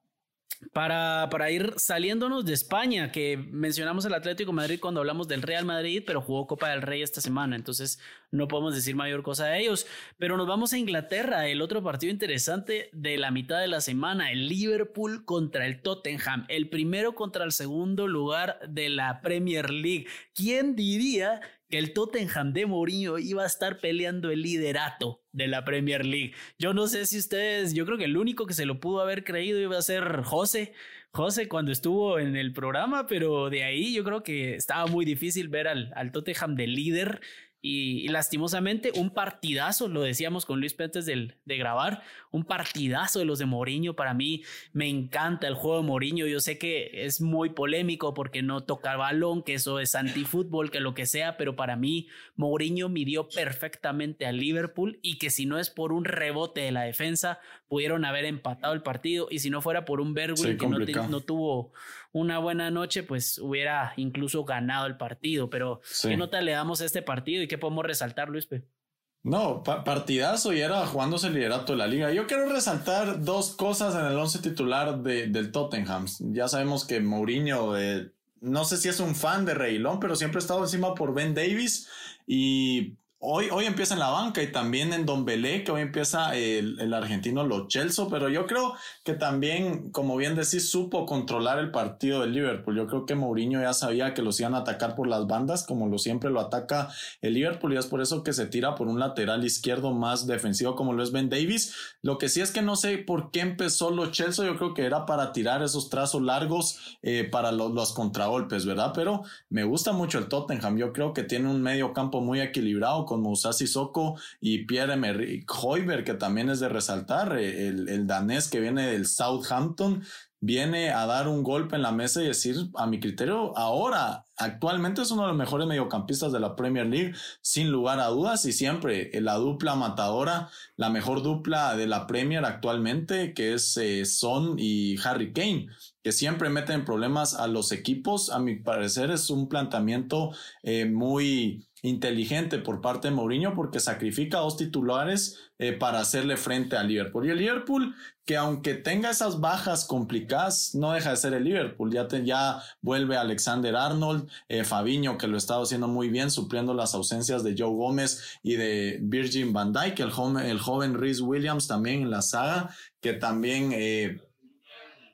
para, para, ir saliéndonos de España, que mencionamos el Atlético Madrid cuando hablamos del Real Madrid, pero jugó Copa del Rey esta semana, entonces no podemos decir mayor cosa de ellos. Pero nos vamos a Inglaterra, el otro partido interesante de la mitad de la semana, el Liverpool contra el Tottenham, el primero contra el segundo lugar de la Premier League. ¿Quién diría que el Tottenham de Mourinho iba a estar peleando el liderato de la Premier League. Yo no sé si ustedes, yo creo que el único que se lo pudo haber creído iba a ser José, José cuando estuvo en el programa, pero de ahí yo creo que estaba muy difícil ver al, al Tottenham de líder y, lastimosamente, un partidazo, lo decíamos con Luis Pérez de, de grabar, un partidazo de los de Mourinho. Para mí me encanta el juego de Mourinho. Yo sé que es muy polémico porque no toca balón, que eso es antifútbol, que lo que sea, pero para mí Mourinho midió perfectamente al Liverpool y que si no es por un rebote de la defensa, pudieron haber empatado el partido. Y si no fuera por un Bergwijn que no, no tuvo una buena noche, pues hubiera incluso ganado el partido. Pero, ¿qué nota le damos a este partido y qué podemos resaltar, Luis? No, partidazo y era jugándose el liderato de la liga. Yo quiero resaltar dos cosas en el once titular de, del Tottenham. Ya sabemos que Mourinho, eh, no sé si es un fan de Reilón, pero siempre ha estado encima por Ben Davis y Hoy, hoy empieza en la banca y también en Don Belé, que hoy empieza el, argentino Lo pero yo creo que también, como bien decís, supo controlar el partido del Liverpool. Yo creo que Mourinho ya sabía que los iban a atacar por las bandas, como lo siempre lo ataca el Liverpool, y es por eso que se tira por un lateral izquierdo más defensivo como lo es Ben Davis. Lo que sí es que no sé por qué empezó Lo Celso, yo creo que era para tirar esos trazos largos eh, para los contragolpes, ¿verdad? Pero me gusta mucho el Tottenham, yo creo que tiene un medio campo muy equilibrado Moussa Sissoko y Pierre-Emerick Hoiberg, que también es de resaltar, eh, el, el danés que viene del Southampton, viene a dar un golpe en la mesa y decir, a mi criterio, ahora, actualmente es uno de los mejores mediocampistas de la Premier League, sin lugar a dudas, y siempre la dupla matadora, la mejor dupla de la Premier actualmente, que es eh, Son y Harry Kane que siempre meten problemas a los equipos. A mi parecer es un planteamiento eh, muy inteligente por parte de Mourinho porque sacrifica dos titulares eh, para hacerle frente al Liverpool. Y el Liverpool, que aunque tenga esas bajas complicadas, no deja de ser el Liverpool. Ya, ya vuelve Alexander Arnold, eh, Fabiño, que lo estaba haciendo muy bien, supliendo las ausencias de Joe Gómez y de Virgin van Dijk, el joven, el joven Rhys Williams también en la saga, que también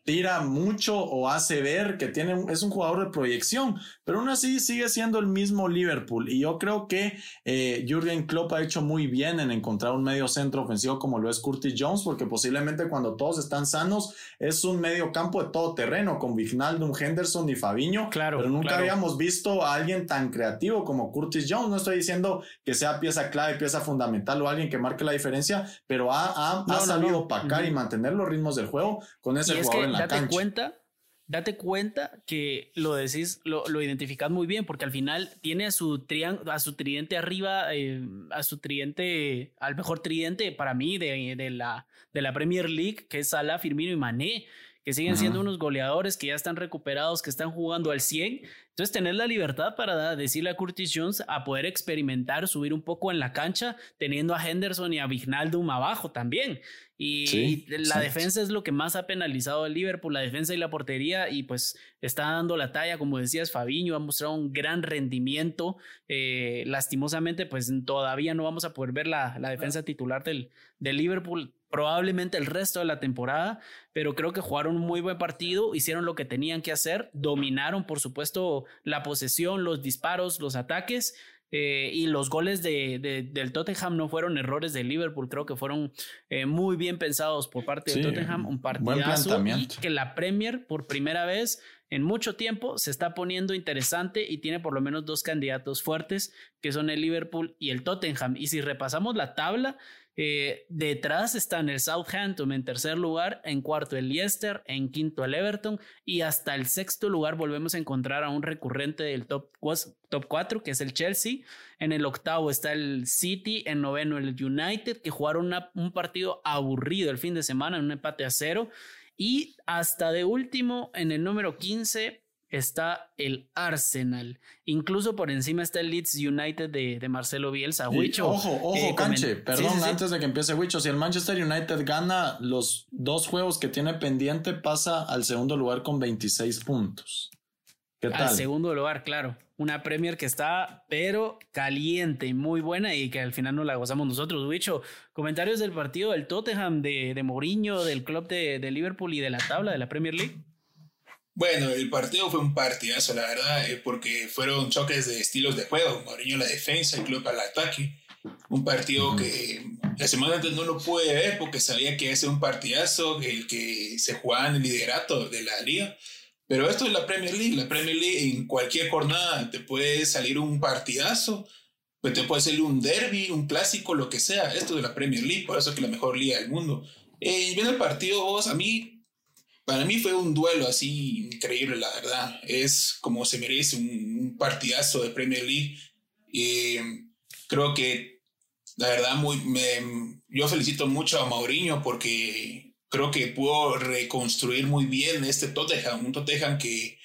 tira mucho o hace ver que tiene, es un jugador de proyección, pero aún así sigue siendo el mismo Liverpool. Y yo creo que eh, Jürgen Klopp ha hecho muy bien en encontrar un medio centro ofensivo como lo es Curtis Jones, porque posiblemente cuando todos están sanos es un medio campo de todo terreno, con Vignaldum, Henderson y Fabiño. Claro. Pero nunca habíamos visto a alguien tan creativo como Curtis Jones. No estoy diciendo que sea pieza clave, pieza fundamental o alguien que marque la diferencia, pero ha, ha, sabido pacar y mantener los ritmos del juego con ese jugador date cuenta, date cuenta que lo decís, lo, lo identificás muy bien, porque al final tiene a su, a su tridente arriba, eh, a su tridente, al mejor tridente para mí de, de, la, de la Premier League, que es Salah, Firmino y Mané que siguen siendo unos goleadores que ya están recuperados, que están jugando al 100. Entonces, tener la libertad para decirle a Curtis Jones a poder experimentar, subir un poco en la cancha, teniendo a Henderson y a Vignaldum abajo también. Y, la defensa es lo que más ha penalizado al Liverpool, la defensa y la portería, y pues está dando la talla, como decías, Fabiño ha mostrado un gran rendimiento. Eh, lastimosamente, pues todavía no vamos a poder ver la, la defensa titular del, del Liverpool probablemente el resto de la temporada, pero creo que jugaron un muy buen partido, hicieron lo que tenían que hacer, dominaron, por supuesto, la posesión, los disparos, los ataques eh, y los goles de, del Tottenham no fueron errores de Liverpool, creo que fueron eh, muy bien pensados por parte de Tottenham, un partidazo y que la Premier por primera vez en mucho tiempo se está poniendo interesante y tiene por lo menos dos candidatos fuertes que son el Liverpool y el Tottenham. Y si repasamos la tabla, eh, detrás están el Southampton en tercer lugar, en cuarto el Leicester, en quinto el Everton y hasta el sexto lugar volvemos a encontrar a un recurrente del top, top 4 que es el Chelsea. En el octavo está el City, en noveno el United que jugaron un partido aburrido el fin de semana en un empate a cero. Y hasta de último, en el número 15, está el Arsenal. Incluso por encima está el Leeds United de, Marcelo Bielsa. Wicho, ojo, ojo, eh, Canche, perdón, antes de que empiece Wicho, si el Manchester United gana los dos juegos que tiene pendiente, pasa al segundo lugar con 26 puntos. ¿Qué tal? Al segundo lugar, claro. Una Premier que está, pero caliente y muy buena y que al final no la gozamos nosotros. Wicho, comentarios del partido del Tottenham, de, de Mourinho, del club de, de Liverpool y de la tabla de la Premier League. Bueno, el partido fue un partidazo, la verdad, eh, porque fueron choques de estilos de juego. Mourinho la defensa, el club al ataque. Un partido que la semana antes no lo pude ver porque sabía que iba a ser un partidazo, el que se jugaba en el liderato de la liga. Pero esto es la Premier League. La Premier League en cualquier jornada te puede salir un partidazo, pues te puede salir un derby, un clásico, lo que sea. Esto es la Premier League, por eso es que la mejor liga del mundo. Eh, viendo el partido, vos, a mí para mí fue un duelo así increíble, la verdad. Es como se merece un, partidazo de Premier League. Y creo que, la verdad, muy, me, yo felicito mucho a Mauriño porque creo que pudo reconstruir muy bien este Tottenham. Un Tottenham que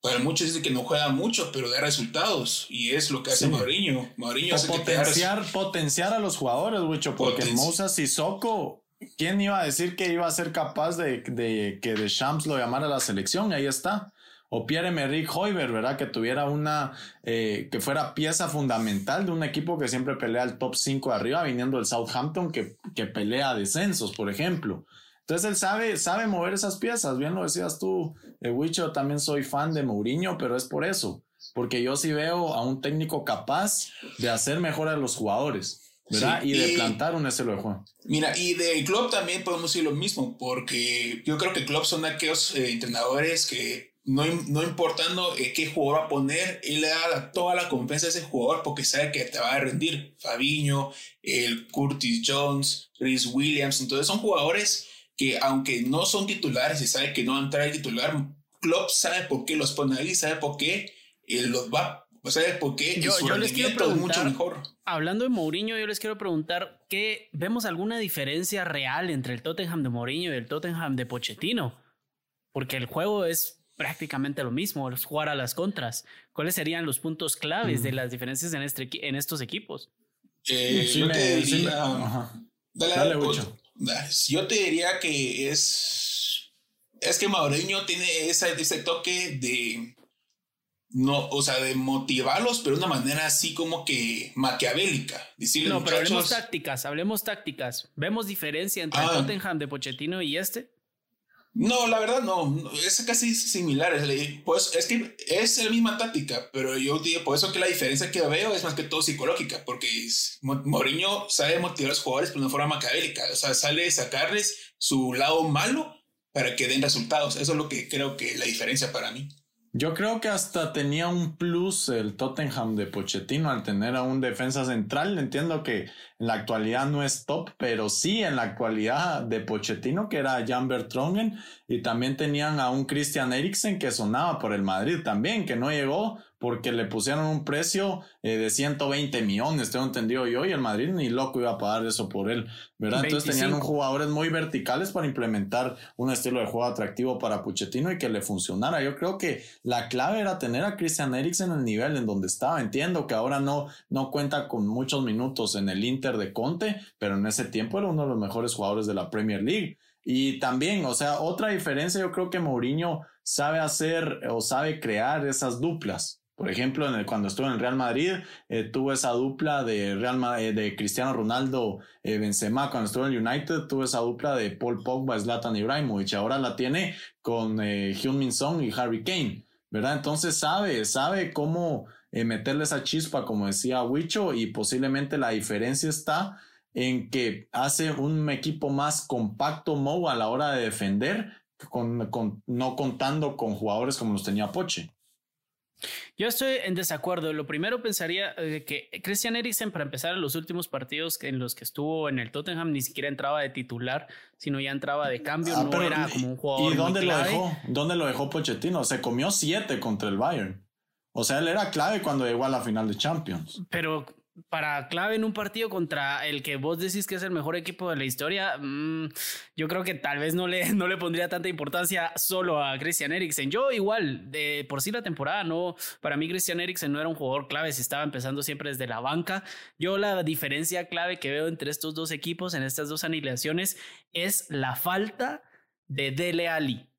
para muchos dice que no juega mucho, pero da resultados. Y es lo que hace Mauriño. Mauriño hace potenciar, potenciar a los jugadores, mucho porque Moussa Sissoko ¿Quién iba a decir que iba a ser capaz de, que de Shams lo llamara a la selección? Ahí está. O Pierre-Emerick Hoiber, ¿verdad? Que tuviera una, eh, que fuera pieza fundamental de un equipo que siempre pelea al top 5 de arriba, viniendo del Southampton, que, que pelea descensos, por ejemplo. Entonces él sabe, sabe mover esas piezas. Bien lo decías tú, de Wicho, también soy fan de Mourinho, pero es por eso. Porque yo sí veo a un técnico capaz de hacer mejor a los jugadores y, de plantar un estilo de juego. Mira, y de club también podemos decir lo mismo, porque yo creo que club son aquellos eh, entrenadores que no, no importando eh, qué jugador va a poner, él le da toda la confianza a ese jugador porque sabe que te va a rendir. Fabiño, el Curtis Jones, Chris Williams, entonces son jugadores que aunque no son titulares y sabe que no van a entrar al titular, Klopp sabe por qué los pone ahí, sabe por qué él los va o sea, porque yo, su les quiero preguntar, mucho mejor. Hablando de Mourinho, yo les quiero preguntar que vemos alguna diferencia real entre el Tottenham de Mourinho y el Tottenham de Pochettino, porque el juego es prácticamente lo mismo, es jugar a las contras. ¿Cuáles serían los puntos claves de las diferencias en, este, en estos equipos? Eh, yo te diría, dale, yo te diría que es es que Mourinho tiene ese toque de no, o sea, de motivarlos, pero de una manera así como que maquiavélica. no, pero hablemos tácticas, hablemos tácticas. ¿Vemos diferencia entre el ah. Tottenham de Pochettino y este? No, la verdad no, es casi similar. Pues es que es la misma táctica, pero yo digo, por eso que la diferencia que veo es más que todo psicológica, porque Mourinho sabe motivar a los jugadores de una forma macabélica, o sea, sale a sacarles su lado malo para que den resultados. Eso es lo que creo que la diferencia para mí. Yo creo que hasta tenía un plus el Tottenham de Pochettino al tener a un defensa central. Entiendo que en la actualidad no es top, pero sí en la actualidad de Pochettino, que era Jan Bertrongen, y también tenían a un Christian Eriksen que sonaba por el Madrid también, que no llegó porque le pusieron un precio eh, de 120 millones, tengo entendido yo, y el Madrid ni loco iba a pagar eso por él, ¿verdad? Entonces tenían jugadores muy verticales para implementar un estilo de juego atractivo para Puchetino y que le funcionara. Yo creo que la clave era tener a Christian Eriksen en el nivel en donde estaba. Entiendo que ahora no, no cuenta con muchos minutos en el Inter de Conte, pero en ese tiempo era uno de los mejores jugadores de la Premier League. Y también, o sea, otra diferencia, yo creo que Mourinho sabe hacer o sabe crear esas duplas. Por ejemplo, cuando estuvo en el Real Madrid, eh, tuvo esa dupla de, Real, eh, de Cristiano Ronaldo eh, Benzema. Cuando estuvo en el United, tuvo esa dupla de Paul Pogba, Zlatan Ibrahimovic. Ahora la tiene con eh, Hyun-Min Song y Harry Kane, ¿verdad? Entonces sabe, sabe cómo meterle esa chispa, como decía Wicho, y posiblemente la diferencia está en que hace un equipo más compacto Mo a la hora de defender, con, con, no contando con jugadores como los tenía Poche. Yo estoy en desacuerdo. Lo primero pensaría eh, que Christian Eriksen, para empezar, en los últimos partidos en los que estuvo en el Tottenham, ni siquiera entraba de titular, sino ya entraba de cambio. Ah, no era como un jugador. ¿Y dónde lo dejó? ¿Dónde lo dejó Pochettino? Se comió siete contra el Bayern. O sea, él era clave cuando llegó a la final de Champions. Pero para clave en un partido contra el que vos decís que es el mejor equipo de la historia, mm, yo creo que tal vez no le, no le pondría tanta importancia solo a Christian Eriksen. Yo igual, de por sí la temporada, no, para mí Christian Eriksen no era un jugador clave si estaba empezando siempre desde la banca. Yo la diferencia clave que veo entre estos dos equipos en estas dos aniquilaciones es la falta de Dele Alli.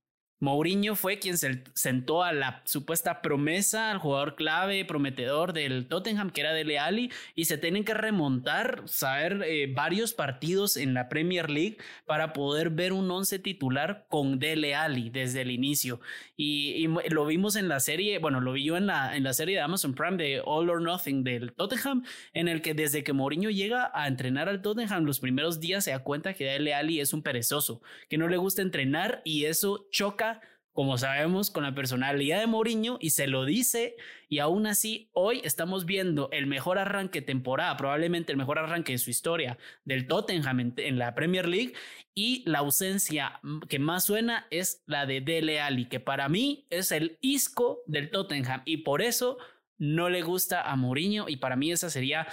Mourinho fue quien se sentó a la supuesta promesa, al jugador clave, prometedor del Tottenham, que era Dele Alli, y se tienen que remontar, saber eh, varios partidos en la Premier League para poder ver un once titular con Dele Alli desde el inicio. Y, lo vimos en la serie, bueno, lo vi yo en la, en la serie de Amazon Prime de All or Nothing del Tottenham, en el que desde que Mourinho llega a entrenar al Tottenham los primeros días se da cuenta que Dele Alli es un perezoso, que no le gusta entrenar y eso choca como sabemos, con la personalidad de Mourinho y se lo dice y aún así hoy estamos viendo el mejor arranque temporada, probablemente el mejor arranque de su historia del Tottenham en, la Premier League y la ausencia que más suena es la de Dele Alli, que para mí es el isco del Tottenham y por eso no le gusta a Mourinho y para mí esa sería,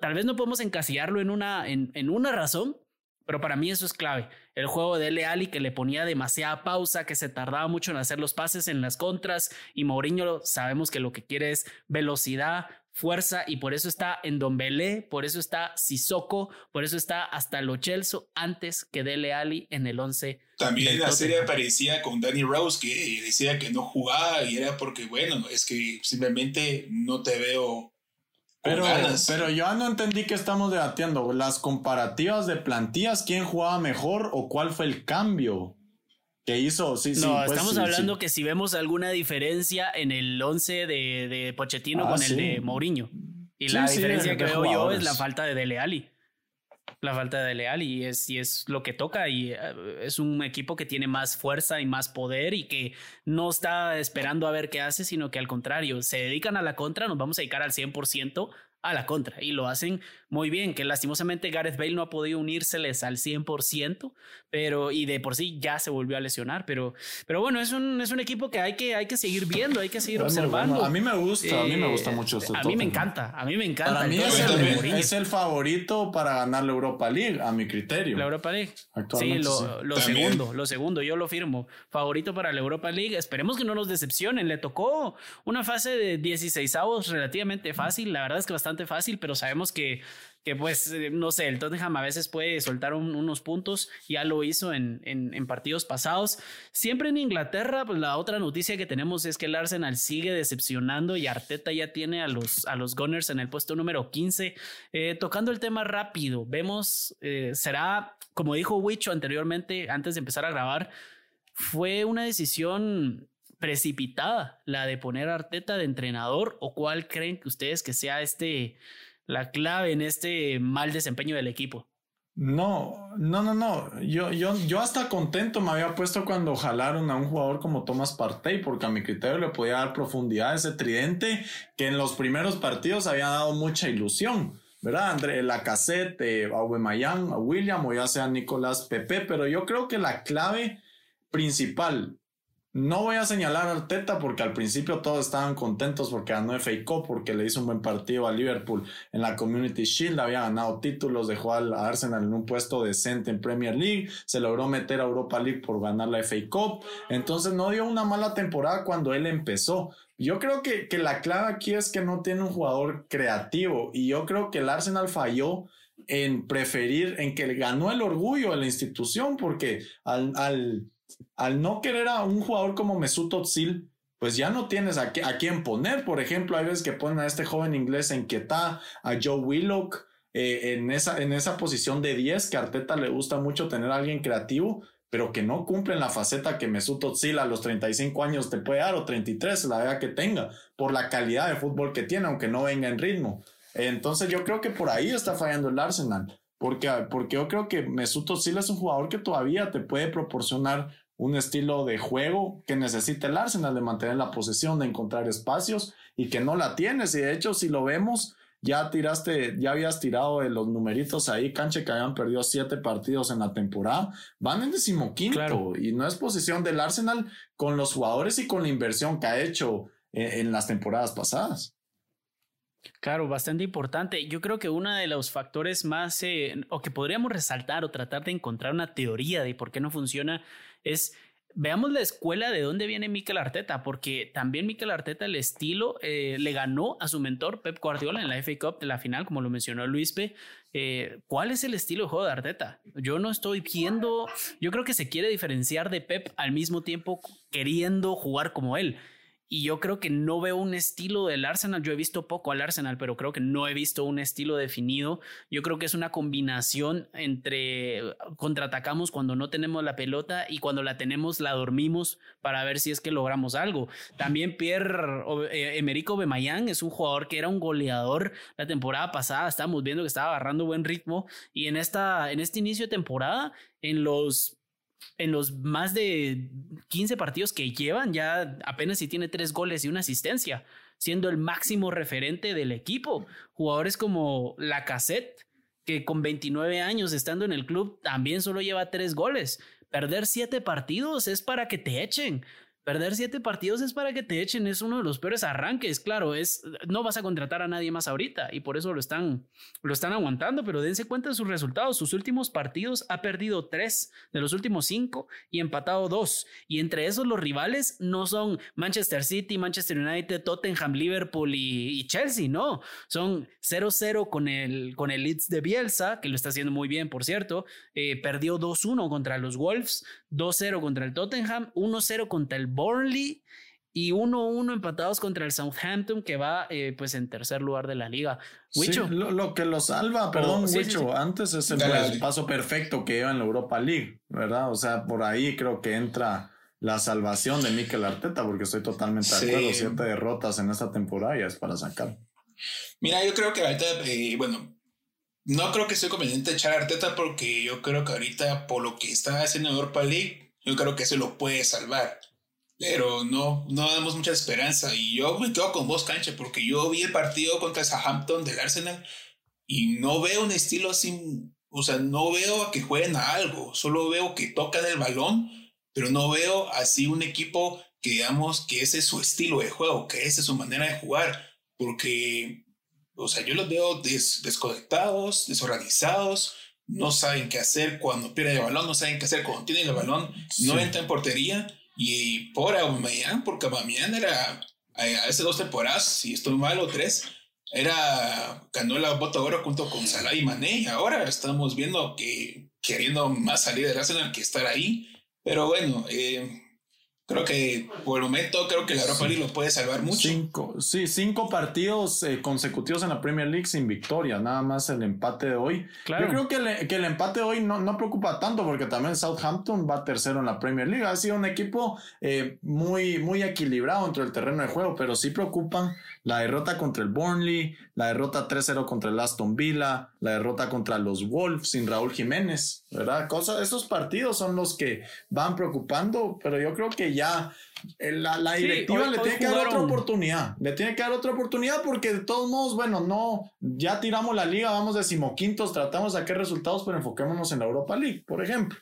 tal vez no podemos encasillarlo en una, en, en una razón, pero para mí eso es clave. El juego de Leali que le ponía demasiada pausa, que se tardaba mucho en hacer los pases en las contras y Mourinho sabemos que lo que quiere es velocidad, fuerza y por eso está en Don Belé, por eso está Sissoko, por eso está hasta Lo Chelso antes que Dele Ali en el 11. También la serie aparecía con Danny Rose que decía que no jugaba y era porque bueno, es que simplemente no te veo pero, pero yo no entendí que estamos debatiendo. Las comparativas de plantillas, ¿quién jugaba mejor o cuál fue el cambio que hizo? Sí, no, pues estamos hablando que si vemos alguna diferencia en el 11 de, de Pochettino ah, con el de Mourinho. Y la diferencia que veo yo es la falta de Dele Alli. La falta de Dele Alli y es, y es lo que toca y eh, es un equipo que tiene más fuerza y más poder y que no está esperando a ver qué hace, sino que al contrario, se dedican a la contra, nos vamos a dedicar al 100% a la contra y lo hacen muy bien, que lastimosamente Gareth Bale no ha podido unírseles al 100%, pero y de por sí ya se volvió a lesionar, pero pero bueno, es un es un equipo que hay que hay que seguir viendo, hay que seguir observando. A mí me gusta, a mí me gusta mucho este A mí me encanta, a mí me encanta. Para mí es el, favorito para ganar la Europa League a mi criterio. La Europa League. Sí, lo, lo segundo, lo segundo, yo lo firmo. Favorito para la Europa League. Esperemos que no nos decepcionen. Le tocó una fase de 16 avos relativamente fácil, la verdad es que bastante fácil, pero sabemos que que pues, eh, no sé, el Tottenham a veces puede soltar unos puntos, ya lo hizo en, en, partidos pasados. Siempre en Inglaterra, pues la otra noticia que tenemos es que el Arsenal sigue decepcionando y Arteta ya tiene a los, a los Gunners en el puesto número 15. Eh, tocando el tema rápido, vemos, eh, será, como dijo Wicho anteriormente, antes de empezar a grabar, ¿Fue una decisión precipitada la de poner a Arteta de entrenador o cuál creen que ustedes que sea este la clave en este mal desempeño del equipo? No, no, no, no. Yo, yo, yo hasta contento me había puesto cuando jalaron a un jugador como Thomas Partey, porque a mi criterio le podía dar profundidad a ese tridente que en los primeros partidos había dado mucha ilusión. ¿Verdad? André, la cassette, eh, Aubameyang, a William o ya sea Nicolás Pepe, pero yo creo que la clave principal no voy a señalar a Arteta porque al principio todos estaban contentos porque ganó FA Cup, porque le hizo un buen partido a Liverpool en la Community Shield, había ganado títulos, dejó al Arsenal en un puesto decente en Premier League, se logró meter a Europa League por ganar la FA Cup, entonces no dio una mala temporada cuando él empezó. Yo creo que, que la clave aquí es que no tiene un jugador creativo y yo creo que el Arsenal falló en preferir, en que ganó el orgullo de la institución porque al, al al no querer a un jugador como Mesut Özil, pues ya no tienes a, quién poner. Por ejemplo, hay veces que ponen a este joven inglés en Quetá, a Joe Willock, eh, en, esa, posición de 10, que a Arteta le gusta mucho tener a alguien creativo, pero que no cumple en la faceta que Mesut Özil a los 35 años te puede dar, o 33, la edad que tenga, por la calidad de fútbol que tiene, aunque no venga en ritmo. Entonces yo creo que por ahí está fallando el Arsenal. Porque, porque yo creo que Mesut Özil es un jugador que todavía te puede proporcionar un estilo de juego que necesita el Arsenal de mantener la posesión, de encontrar espacios y que no la tienes. Y de hecho, si lo vemos, ya tiraste, ya habías tirado de los numeritos ahí, canche que habían perdido siete partidos en la temporada, van en decimoquinto y no es posición del Arsenal con los jugadores y con la inversión que ha hecho en, en las temporadas pasadas. Claro, bastante importante. Yo creo que uno de los factores más, eh, o que podríamos resaltar o tratar de encontrar una teoría de por qué no funciona, es veamos la escuela de dónde viene Mikel Arteta, porque también Mikel Arteta, el estilo, eh, le ganó a su mentor Pep Guardiola en la FA Cup de la final, como lo mencionó Luis P. Eh, ¿Cuál es el estilo de juego de Arteta? Yo no estoy viendo, yo creo que se quiere diferenciar de Pep al mismo tiempo queriendo jugar como él. Y yo creo que no veo un estilo del Arsenal. Yo he visto poco al Arsenal, pero creo que no he visto un estilo definido. Yo creo que es una combinación entre contraatacamos cuando no tenemos la pelota y cuando la tenemos la dormimos para ver si es que logramos algo. También Pierre eh, Emerico Bemayán es un jugador que era un goleador la temporada pasada. Estábamos viendo que estaba agarrando buen ritmo y en esta en este inicio de temporada en los en los más de 15 partidos que llevan, ya apenas si tiene tres goles y una asistencia, siendo el máximo referente del equipo. Jugadores como Lacazette, que con 29 años estando en el club también solo lleva tres goles. Perder siete partidos es para que te echen. Perder siete partidos es para que te echen, es uno de los peores arranques, claro, es no vas a contratar a nadie más ahorita y por eso lo están lo están aguantando, pero dense cuenta de sus resultados, sus últimos partidos ha perdido tres de los últimos cinco y empatado dos y entre esos los rivales no son Manchester City, Manchester United, Tottenham, Liverpool y, Chelsea, no, son 0-0 con el con el Leeds de Bielsa que lo está haciendo muy bien, por cierto, eh, perdió 2-1 contra los Wolves, 2-0 contra el Tottenham, 1-0 contra el Burnley y 1-1 empatados contra el Southampton que va eh, pues en tercer lugar de la liga. Wicho. lo, que lo salva, perdón, oh, antes es el, paso perfecto que lleva en la Europa League, ¿verdad? O sea, por ahí creo que entra la salvación de Mikel Arteta, porque estoy totalmente de acuerdo. Siete derrotas en esta temporada ya es para sacar. Mira, yo creo que ahorita, eh, bueno, no creo que sea conveniente echar a Arteta porque yo creo que ahorita, por lo que está haciendo en Europa League, yo creo que eso lo puede salvar. Pero no, no damos mucha esperanza. Y yo me quedo con vos, cancha, porque yo vi el partido contra Southampton del Arsenal y no veo un estilo así. O sea, no veo a que jueguen a algo. Solo veo que tocan el balón, pero no veo así un equipo que digamos que ese es su estilo de juego, que esa es su manera de jugar. Porque, o sea, yo los veo desconectados, desorganizados no saben qué hacer cuando pierden el balón, no saben qué hacer cuando tienen el balón, no entra en portería. Y por Aubameyang, porque Aubameyang era, hace dos temporadas, si estoy mal o tres, era, ganó la bota oro junto con Salah y Mané. Y ahora estamos viendo que queriendo más salir del Arsenal que estar ahí. Pero bueno, eh, Creo que por el momento creo que la Europa League lo puede salvar mucho. Cinco, sí, cinco partidos eh, consecutivos en la Premier League sin victoria, nada más el empate de hoy. Claro. Yo creo que, le, que, el empate de hoy no, no, preocupa tanto porque también Southampton va tercero en la Premier League. Ha sido un equipo eh, muy, muy equilibrado entre el terreno de juego, pero sí preocupan la derrota contra el Burnley, la derrota 3-0 contra el Aston Villa, la derrota contra los Wolves sin Raúl Jiménez, ¿verdad? Cosa, esos partidos son los que van preocupando, pero yo creo que ya eh, la, la directiva le tiene que dar otra oportunidad. Le tiene que dar otra oportunidad porque de todos modos, bueno, no, ya tiramos la liga, vamos decimoquintos, tratamos de sacar resultados, pero enfoquémonos en la Europa League, por ejemplo.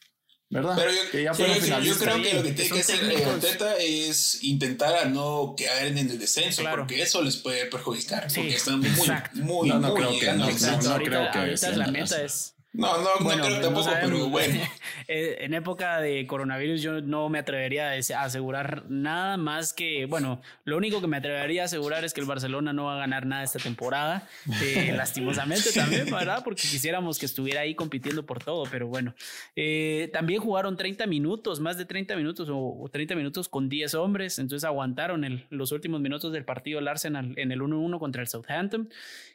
¿verdad? Pero yo, que ya yo, yo, creo que lo que tiene que hacer Arteta es intentar a no caer en el descenso, porque eso les puede perjudicar, porque están muy, muy, no, no muy, creo que, no, no, creo que ahorita la meta es no, no, bueno, no creo tampoco, pero bueno. Eh, en época de coronavirus yo no me atrevería a asegurar nada más que, bueno, lo único que me atrevería a asegurar es que el Barcelona no va a ganar nada esta temporada, eh, lastimosamente también, ¿verdad? Porque quisiéramos que estuviera ahí compitiendo por todo, pero bueno. Eh, también jugaron 30 minutos, más de 30 minutos o 30 minutos con 10 hombres, entonces aguantaron el, los últimos minutos del partido el Arsenal en el 1-1 contra el Southampton.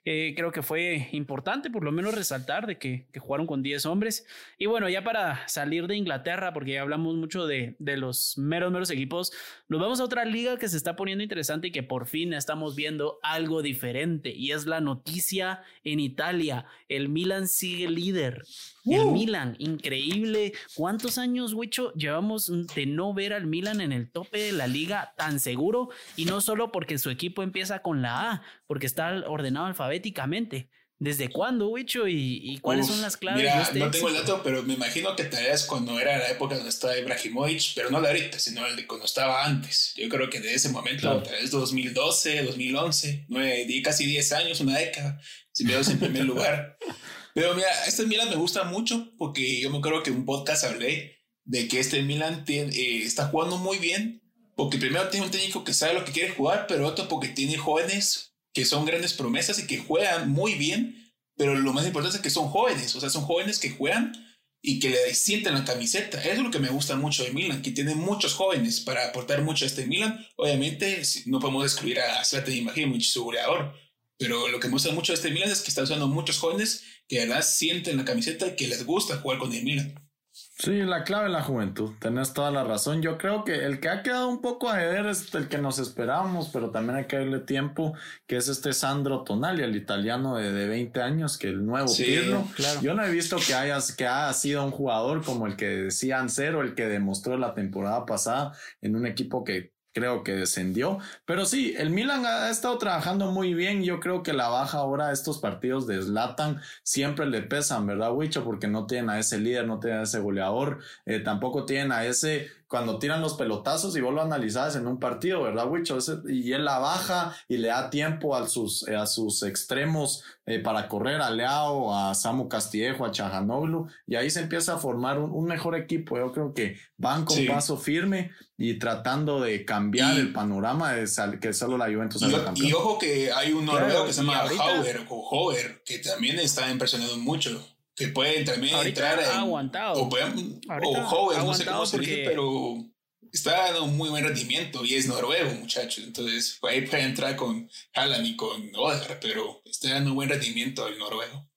Creo que fue importante por lo menos resaltar de que, que jugaron con 10 hombres. Y bueno, ya para salir de Inglaterra, porque ya hablamos mucho de, de los meros, meros equipos, nos vamos a otra liga que se está poniendo interesante y que por fin estamos viendo algo diferente. Y es la noticia en Italia. El Milan sigue líder. El uh. Milan, increíble. ¿Cuántos años, Wicho, llevamos de no ver al Milan en el tope de la liga tan seguro? Y no solo porque su equipo empieza con la A, porque está ordenado alfabéticamente. ¿Desde cuándo, Wicho? ¿Y, cuáles son las claves? Mira, de este no tengo el dato, pero me imagino que tal vez cuando era la época donde estaba Ibrahimovic, pero no de ahorita, sino el de cuando estaba antes. Yo creo que de ese momento, claro. tal vez 2012, 2011, nueve, casi 10 años, una década, si me en primer lugar. Pero mira, este Milan me gusta mucho porque yo me acuerdo que en un podcast hablé de que este Milan tiene, eh, está jugando muy bien, porque primero tiene un técnico que sabe lo que quiere jugar, pero otro porque tiene jóvenes que son grandes promesas y que juegan muy bien, pero lo más importante es que son jóvenes, o sea, son jóvenes que juegan y que le sienten la camiseta. Eso es lo que me gusta mucho de Milan, que tiene muchos jóvenes para aportar mucho a este Milan. Obviamente, no podemos excluir a Zlatan Ibrahimovic, su goleador, pero lo que me gusta mucho de este Milan es que está usando muchos jóvenes que verdad sienten la camiseta y que les gusta jugar con el Milan. Sí, la clave es la juventud, tenés toda la razón. Yo creo que el que ha quedado un poco a ver es el que nos esperábamos, pero también hay que darle tiempo, que es este Sandro Tonali, el italiano de, de 20 años, que el nuevo sí, Pirlo. Claro. Yo no he visto que, hayas, que haya sido un jugador como el que decían cero, el que demostró la temporada pasada en un equipo que creo que descendió. Pero sí, el Milan ha estado trabajando muy bien. Yo creo que la baja ahora estos partidos de Zlatan siempre le pesan, ¿verdad, Wicho? Porque no tienen a ese líder, no tienen a ese goleador, eh, tampoco tienen a ese cuando tiran los pelotazos y vos lo analizás en un partido, ¿verdad, Wicho? y él la baja y le da tiempo a sus, eh, a sus extremos eh, para correr, a Leao, a Samu Castillejo, a Chajanoglu, y ahí se empieza a formar un, un mejor equipo. Yo creo que van con sí. paso firme y tratando de cambiar y, el panorama de que solo la Juventus campeón. Y ojo que hay un noruego claro, que se llama Hauer, o Hover, que también está impresionando mucho que pueden también Ahorita entrar ha en, aguantado. o, pueden, o jóvenes, no sé cómo se dice, pero está dando un muy buen rendimiento y es noruego, muchachos. Entonces, ahí puede entrar con Haaland y con Odegaard, pero está dando un buen rendimiento el noruego.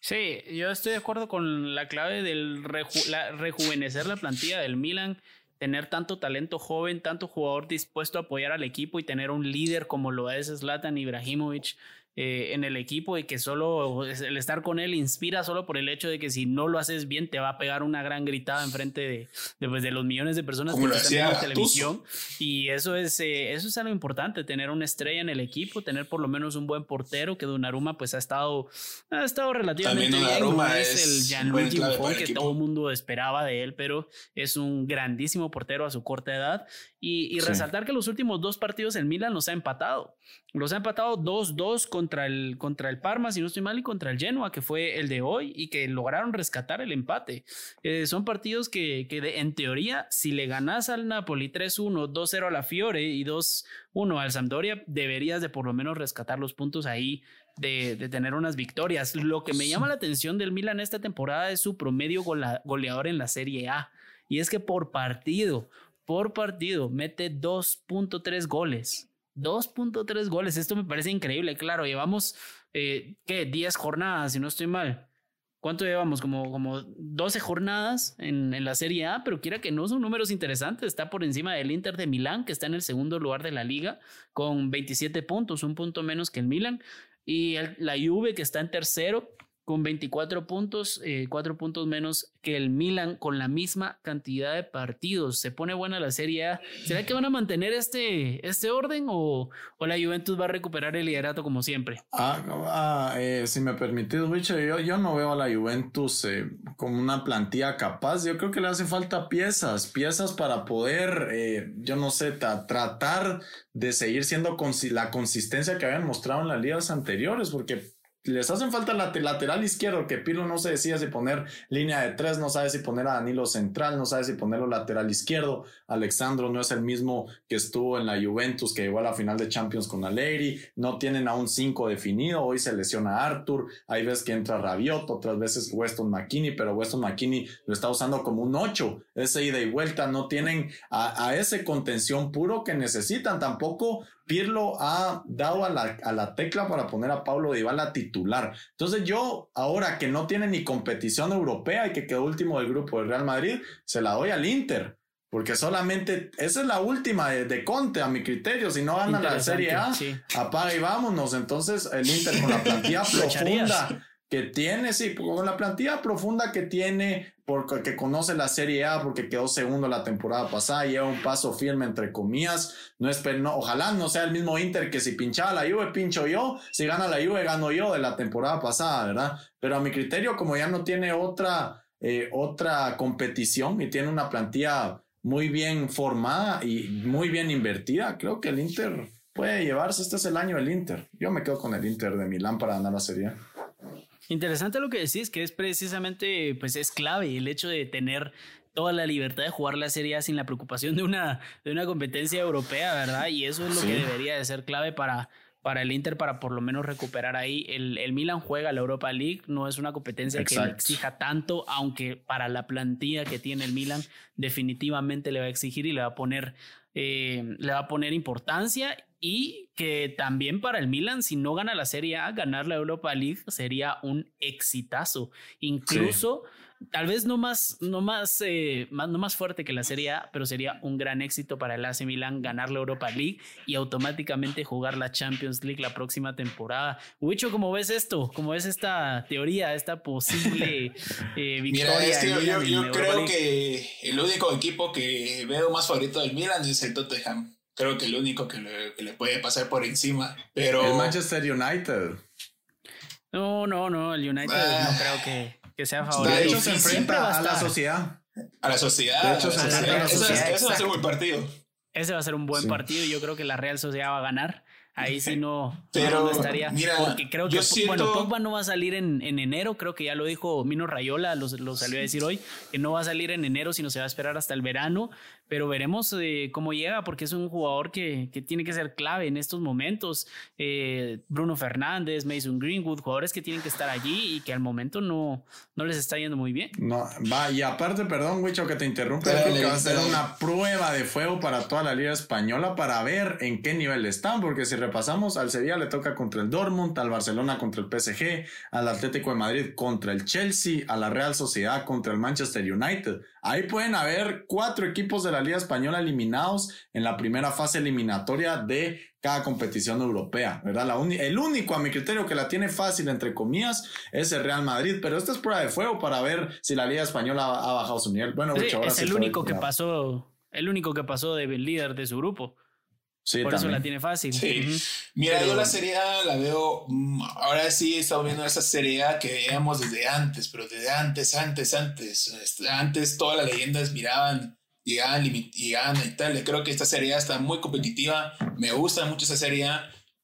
Sí, yo estoy de acuerdo con la clave del reju la, rejuvenecer la plantilla del Milan, tener tanto talento joven, tanto jugador dispuesto a apoyar al equipo y tener un líder como lo es Zlatan Ibrahimovic eh, en el equipo y que solo el estar con él inspira solo por el hecho de que si no lo haces bien te va a pegar una gran gritada enfrente de, de, pues, de los millones de personas Como que están viendo televisión. Y eso es eh, eso es algo importante tener una estrella en el equipo tener por lo menos un buen portero que Donnarumma pues ha estado ha estado relativamente bien. No es, es el Gianluigi Buffon que todo el mundo esperaba de él pero es un grandísimo portero a su corta edad. Y, y sí. resaltar que los últimos dos partidos el Milan los ha empatado los ha empatado 2-2 contra el, contra el Parma, si no estoy mal, y contra el Genoa, que fue el de hoy, y que lograron rescatar el empate. Eh, son partidos que, que de, en teoría, si le ganas al Napoli 3-1, 2-0 a la Fiore y 2-1 al Sampdoria, deberías de por lo menos rescatar los puntos ahí de, de, tener unas victorias. Lo que me llama la atención del Milan esta temporada es su promedio gola, goleador en la Serie A. Y es que por partido, por partido, mete 2.3 goles. 2.3 goles, esto me parece increíble, claro, llevamos, eh, ¿qué? 10 jornadas, si no estoy mal. ¿Cuánto llevamos? Como, como 12 jornadas en, en, la Serie A, pero quiera que no son números interesantes. Está por encima del Inter de Milán, que está en el segundo lugar de la liga, con 27 puntos, un punto menos que el Milán. Y la Juve, que está en tercero, con 24 puntos, eh, 4 puntos menos que el Milan con la misma cantidad de partidos. Se pone buena la Serie A. ¿Será que van a mantener este, este orden o, o la Juventus va a recuperar el liderato como siempre? Ah, ah eh, si me permitís, Wicho, yo, yo no veo a la Juventus eh, como una plantilla capaz. Yo creo que le hace falta piezas, piezas para poder, eh, yo no sé, tratar de seguir siendo la consistencia que habían mostrado en las ligas anteriores, porque les hacen falta la lateral izquierdo, que Pilo no se decía si poner línea de tres, no sabe si poner a Danilo central, no sabe si ponerlo lateral izquierdo. Alexandro no es el mismo que estuvo en la Juventus, que llegó a la final de Champions con Alegri. No tienen a un 5 definido. Hoy se lesiona Arthur. Hay veces que entra Rabiot, otras veces Weston McKinney, pero Weston McKinney lo está usando como un 8. Ese ida y vuelta no tienen a, a ese contención puro que necesitan. Tampoco Pirlo ha dado a la, a la, tecla para poner a Pablo Dybala titular. Entonces yo, ahora que no tiene ni competición europea y que quedó último del grupo del Real Madrid, se la doy al Inter. Porque solamente, esa es la última de, Conte, a mi criterio. Si no gana la Serie A, apaga y vámonos. Entonces, el Inter con la plantilla profunda que tiene, sí, con la plantilla profunda que tiene, porque conoce la Serie A, porque quedó segundo la temporada pasada, lleva un paso firme entre comillas, no es, no, ojalá no sea el mismo Inter que si pinchaba la Juve, pincho yo, si gana la Juve, gano yo de la temporada pasada, ¿verdad? Pero a mi criterio, como ya no tiene otra, eh, otra competición y tiene una plantilla muy bien formada y muy bien invertida, creo que el Inter puede llevarse, este es el año del Inter, yo me quedo con el Inter de Milán para ganar la Serie A. Interesante lo que decís, que es precisamente, pues es clave el hecho de tener toda la libertad de jugar la Serie A sin la preocupación de una, de una competencia europea, ¿verdad? Y eso es lo que debería de ser clave para, para el Inter para por lo menos recuperar ahí. El, el Milan juega la Europa League, no es una competencia que le exija tanto, aunque para la plantilla que tiene el Milan definitivamente le va a exigir y le va a poner, eh, le va a poner importancia y que también para el Milan, si no gana la Serie A, ganar la Europa League sería un exitazo. Incluso, tal vez no más, no más, eh, más, no más fuerte que la Serie A, pero sería un gran éxito para el AC Milan ganar la Europa League y automáticamente jugar la Champions League la próxima temporada. Wicho, ¿cómo ves esto? ¿Cómo ves esta teoría, esta posible eh, victoria? Mira, yo creo que el único equipo que veo más favorito del Milan es el Tottenham creo que el único que le, puede pasar por encima. Pero. El Manchester United. No, no, no. El United no creo que, que sea favorito. De hecho, se enfrenta a, la sociedad. A la sociedad. De hecho, se enfrenta a la sociedad. Ese va a ser un buen partido. Ese va a ser un buen partido y yo creo que la Real Sociedad va a ganar. Ahí sí no, Pero, estaría. Mira, porque creo que bueno, Pogba no va a salir en, en, enero. Creo que ya lo dijo Mino Rayola, lo, lo, salió a decir hoy, que no va a salir en enero, sino se va a esperar hasta el verano pero veremos eh, cómo llega porque es un jugador que, que, tiene que ser clave en estos momentos. Eh, Bruno Fernández, Mason Greenwood, jugadores que tienen que estar allí y que al momento no, no les está yendo muy bien. No, va, y aparte, perdón, Wicho, que te interrumpe, creo que va a ser una prueba de fuego para toda la Liga Española para ver en qué nivel están, porque si repasamos, al Sevilla le toca contra el Dortmund, al Barcelona contra el PSG, al Atlético de Madrid contra el Chelsea, a la Real Sociedad contra el Manchester United. Ahí pueden haber cuatro equipos de la Liga Española eliminados en la primera fase eliminatoria de cada competición europea, ¿verdad? La el único, a mi criterio, que la tiene fácil, entre comillas, es el Real Madrid, pero esta es prueba de fuego para ver si la Liga Española ha, bajado su nivel. Bueno, es el único que pasó, el único que pasó de líder de su grupo. Por eso la tiene fácil. Sí. Mira, yo la Serie A la veo. Mm, ahora sí he estado viendo esa Serie A que veíamos desde antes, pero desde antes, antes, antes. Este, antes todas las leyendas miraban, llegaban, llegaban a Italia. Creo que esta Serie está muy competitiva. Me gusta mucho esa Serie.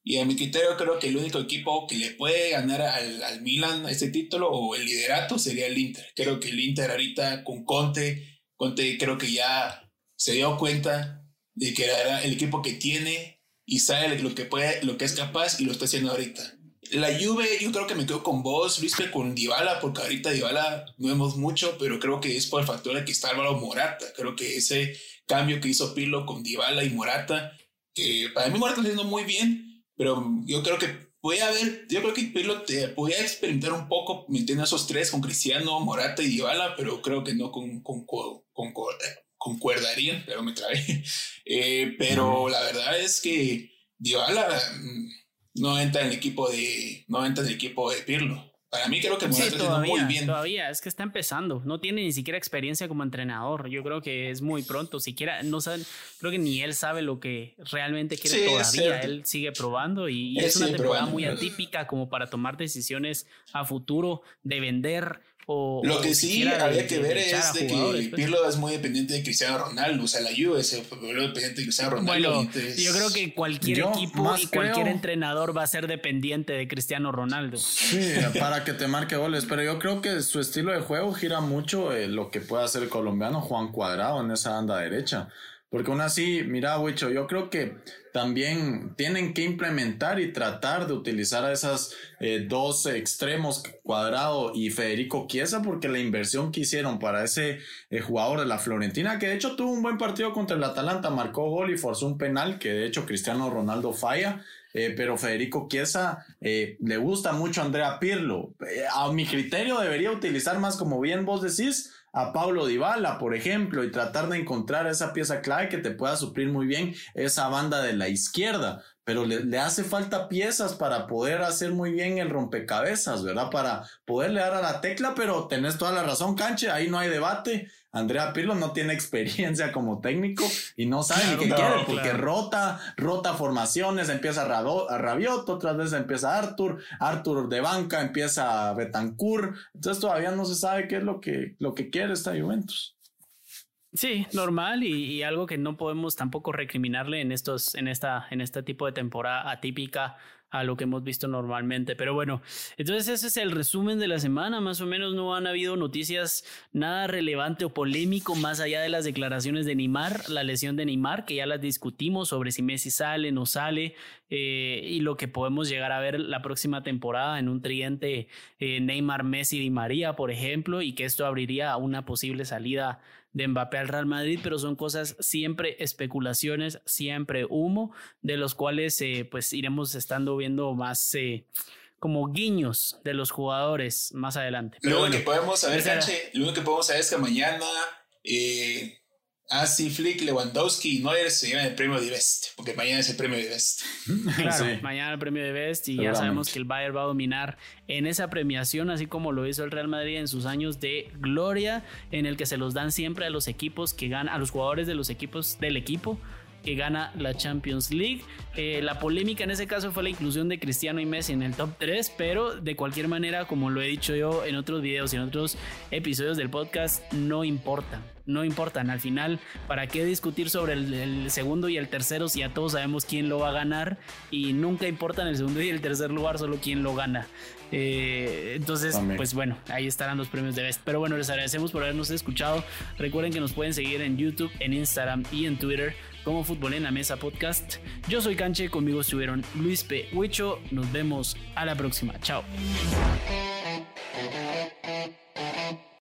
Y a mi criterio, creo que el único equipo que le puede ganar al, al Milan este título o el liderato sería el Inter. Creo que el Inter ahorita con Conte, Conte creo que ya se dio cuenta de que era el equipo que tiene y sabe lo que puede, lo que es capaz y lo está haciendo ahorita. La Juve, yo creo que me quedo con vos, Luis, que con Dybala, porque ahorita Dybala no vemos mucho, pero creo que es por el factor de que está Álvaro Morata. Creo que ese cambio que hizo Pirlo con Dybala y Morata, que para mí Morata está haciendo muy bien, pero yo creo que voy a ver, yo creo que Pirlo te podía experimentar un poco metiendo esos tres con Cristiano, Morata y Dybala, pero creo que no con, con, con, pero me trae. Eh, pero la verdad es que Dybala mm, no entra en el equipo de no entra en el equipo de Pirlo. Para mí creo que Morata sí, todavía, muy bien. Todavía, es que está empezando. No tiene ni siquiera experiencia como entrenador. Yo creo que es muy pronto. Siquiera, no saben, creo que ni él sabe lo que realmente quiere todavía. Él sigue probando y, es una temporada muy atípica como para tomar decisiones a futuro de vender lo que sí había que ver es de que pues. Pirlo es muy dependiente de Cristiano Ronaldo. O sea, la Juve es dependiente de Cristiano Ronaldo. Bueno, yo creo que cualquier equipo y cualquier entrenador va a ser dependiente de Cristiano Ronaldo. Sí, para que te marque goles. Pero yo creo que su estilo de juego gira mucho lo que puede hacer el colombiano Juan Cuadrado en esa banda derecha. Porque aún así, mira, Wicho, yo creo que también tienen que implementar y tratar de utilizar a esas eh, dos extremos, Cuadrado y Federico Chiesa, porque la inversión que hicieron para ese eh, jugador de la Florentina, que de hecho tuvo un buen partido contra el Atalanta, marcó gol y forzó un penal, que de hecho Cristiano Ronaldo falla. Eh, pero Federico Chiesa le gusta mucho a Andrea Pirlo. a mi criterio debería utilizar más, como bien vos decís, a Paulo Dybala, por ejemplo, y tratar de encontrar esa pieza clave que te pueda suplir muy bien esa banda de la izquierda. Pero le, le, hace falta piezas para poder hacer muy bien el rompecabezas, ¿verdad? Para poderle dar a la tecla, pero tenés toda la razón, Canche, ahí no hay debate. Andrea Pirlo no tiene experiencia como técnico y no sabe ni qué quiere porque rota, rota formaciones, empieza a, Rabiot, otras veces empieza Arthur, Arthur de banca, empieza Betancourt, entonces todavía no se sabe qué es lo que, lo que quiere esta Juventus. Sí, normal y, y, algo que no podemos tampoco recriminarle en estos, en esta, en este tipo de temporada atípica a lo que hemos visto normalmente. Pero bueno, entonces ese es el resumen de la semana. Más o menos no han habido noticias nada relevante o polémico más allá de las declaraciones de Neymar, la lesión de Neymar, que ya las discutimos sobre si Messi sale, no sale, eh, y lo que podemos llegar a ver la próxima temporada en un tridente eh, Neymar, Messi y María, por ejemplo, y que esto abriría una posible salida de Mbappé al Real Madrid, pero son cosas siempre especulaciones, siempre humo, de los cuales eh, pues iremos estando viendo más eh, como guiños de los jugadores más adelante. lo único que podemos saber, Canche, lo único que podemos saber es que mañana eh, Así Flick, Lewandowski y Neuer se llevan el premio de Best, porque mañana es el premio de Best. Claro, mañana el premio de Best y ya sabemos que el Bayern va a dominar en esa premiación, así como lo hizo el Real Madrid en sus años de gloria, en el que se los dan siempre a los equipos que ganan, a los jugadores de los equipos del equipo que gana la Champions League. Eh, la polémica en ese caso fue la inclusión de Cristiano y Messi en el top 3, pero de cualquier manera, como lo he dicho yo en otros videos y en otros episodios del podcast, no importa no importan. Al final, ¿para qué discutir sobre el, segundo y el tercero si ya todos sabemos quién lo va a ganar? Y nunca importan el segundo y el tercer lugar, solo quién lo gana. Eh, entonces, pues bueno, ahí estarán los premios de Best. Pero bueno, les agradecemos por habernos escuchado. Recuerden que nos pueden seguir en YouTube, en Instagram y en Twitter como Fútbol en la Mesa Podcast. Yo soy Canche, conmigo estuvieron Luis P. Huicho. Nos vemos a la próxima. Chao.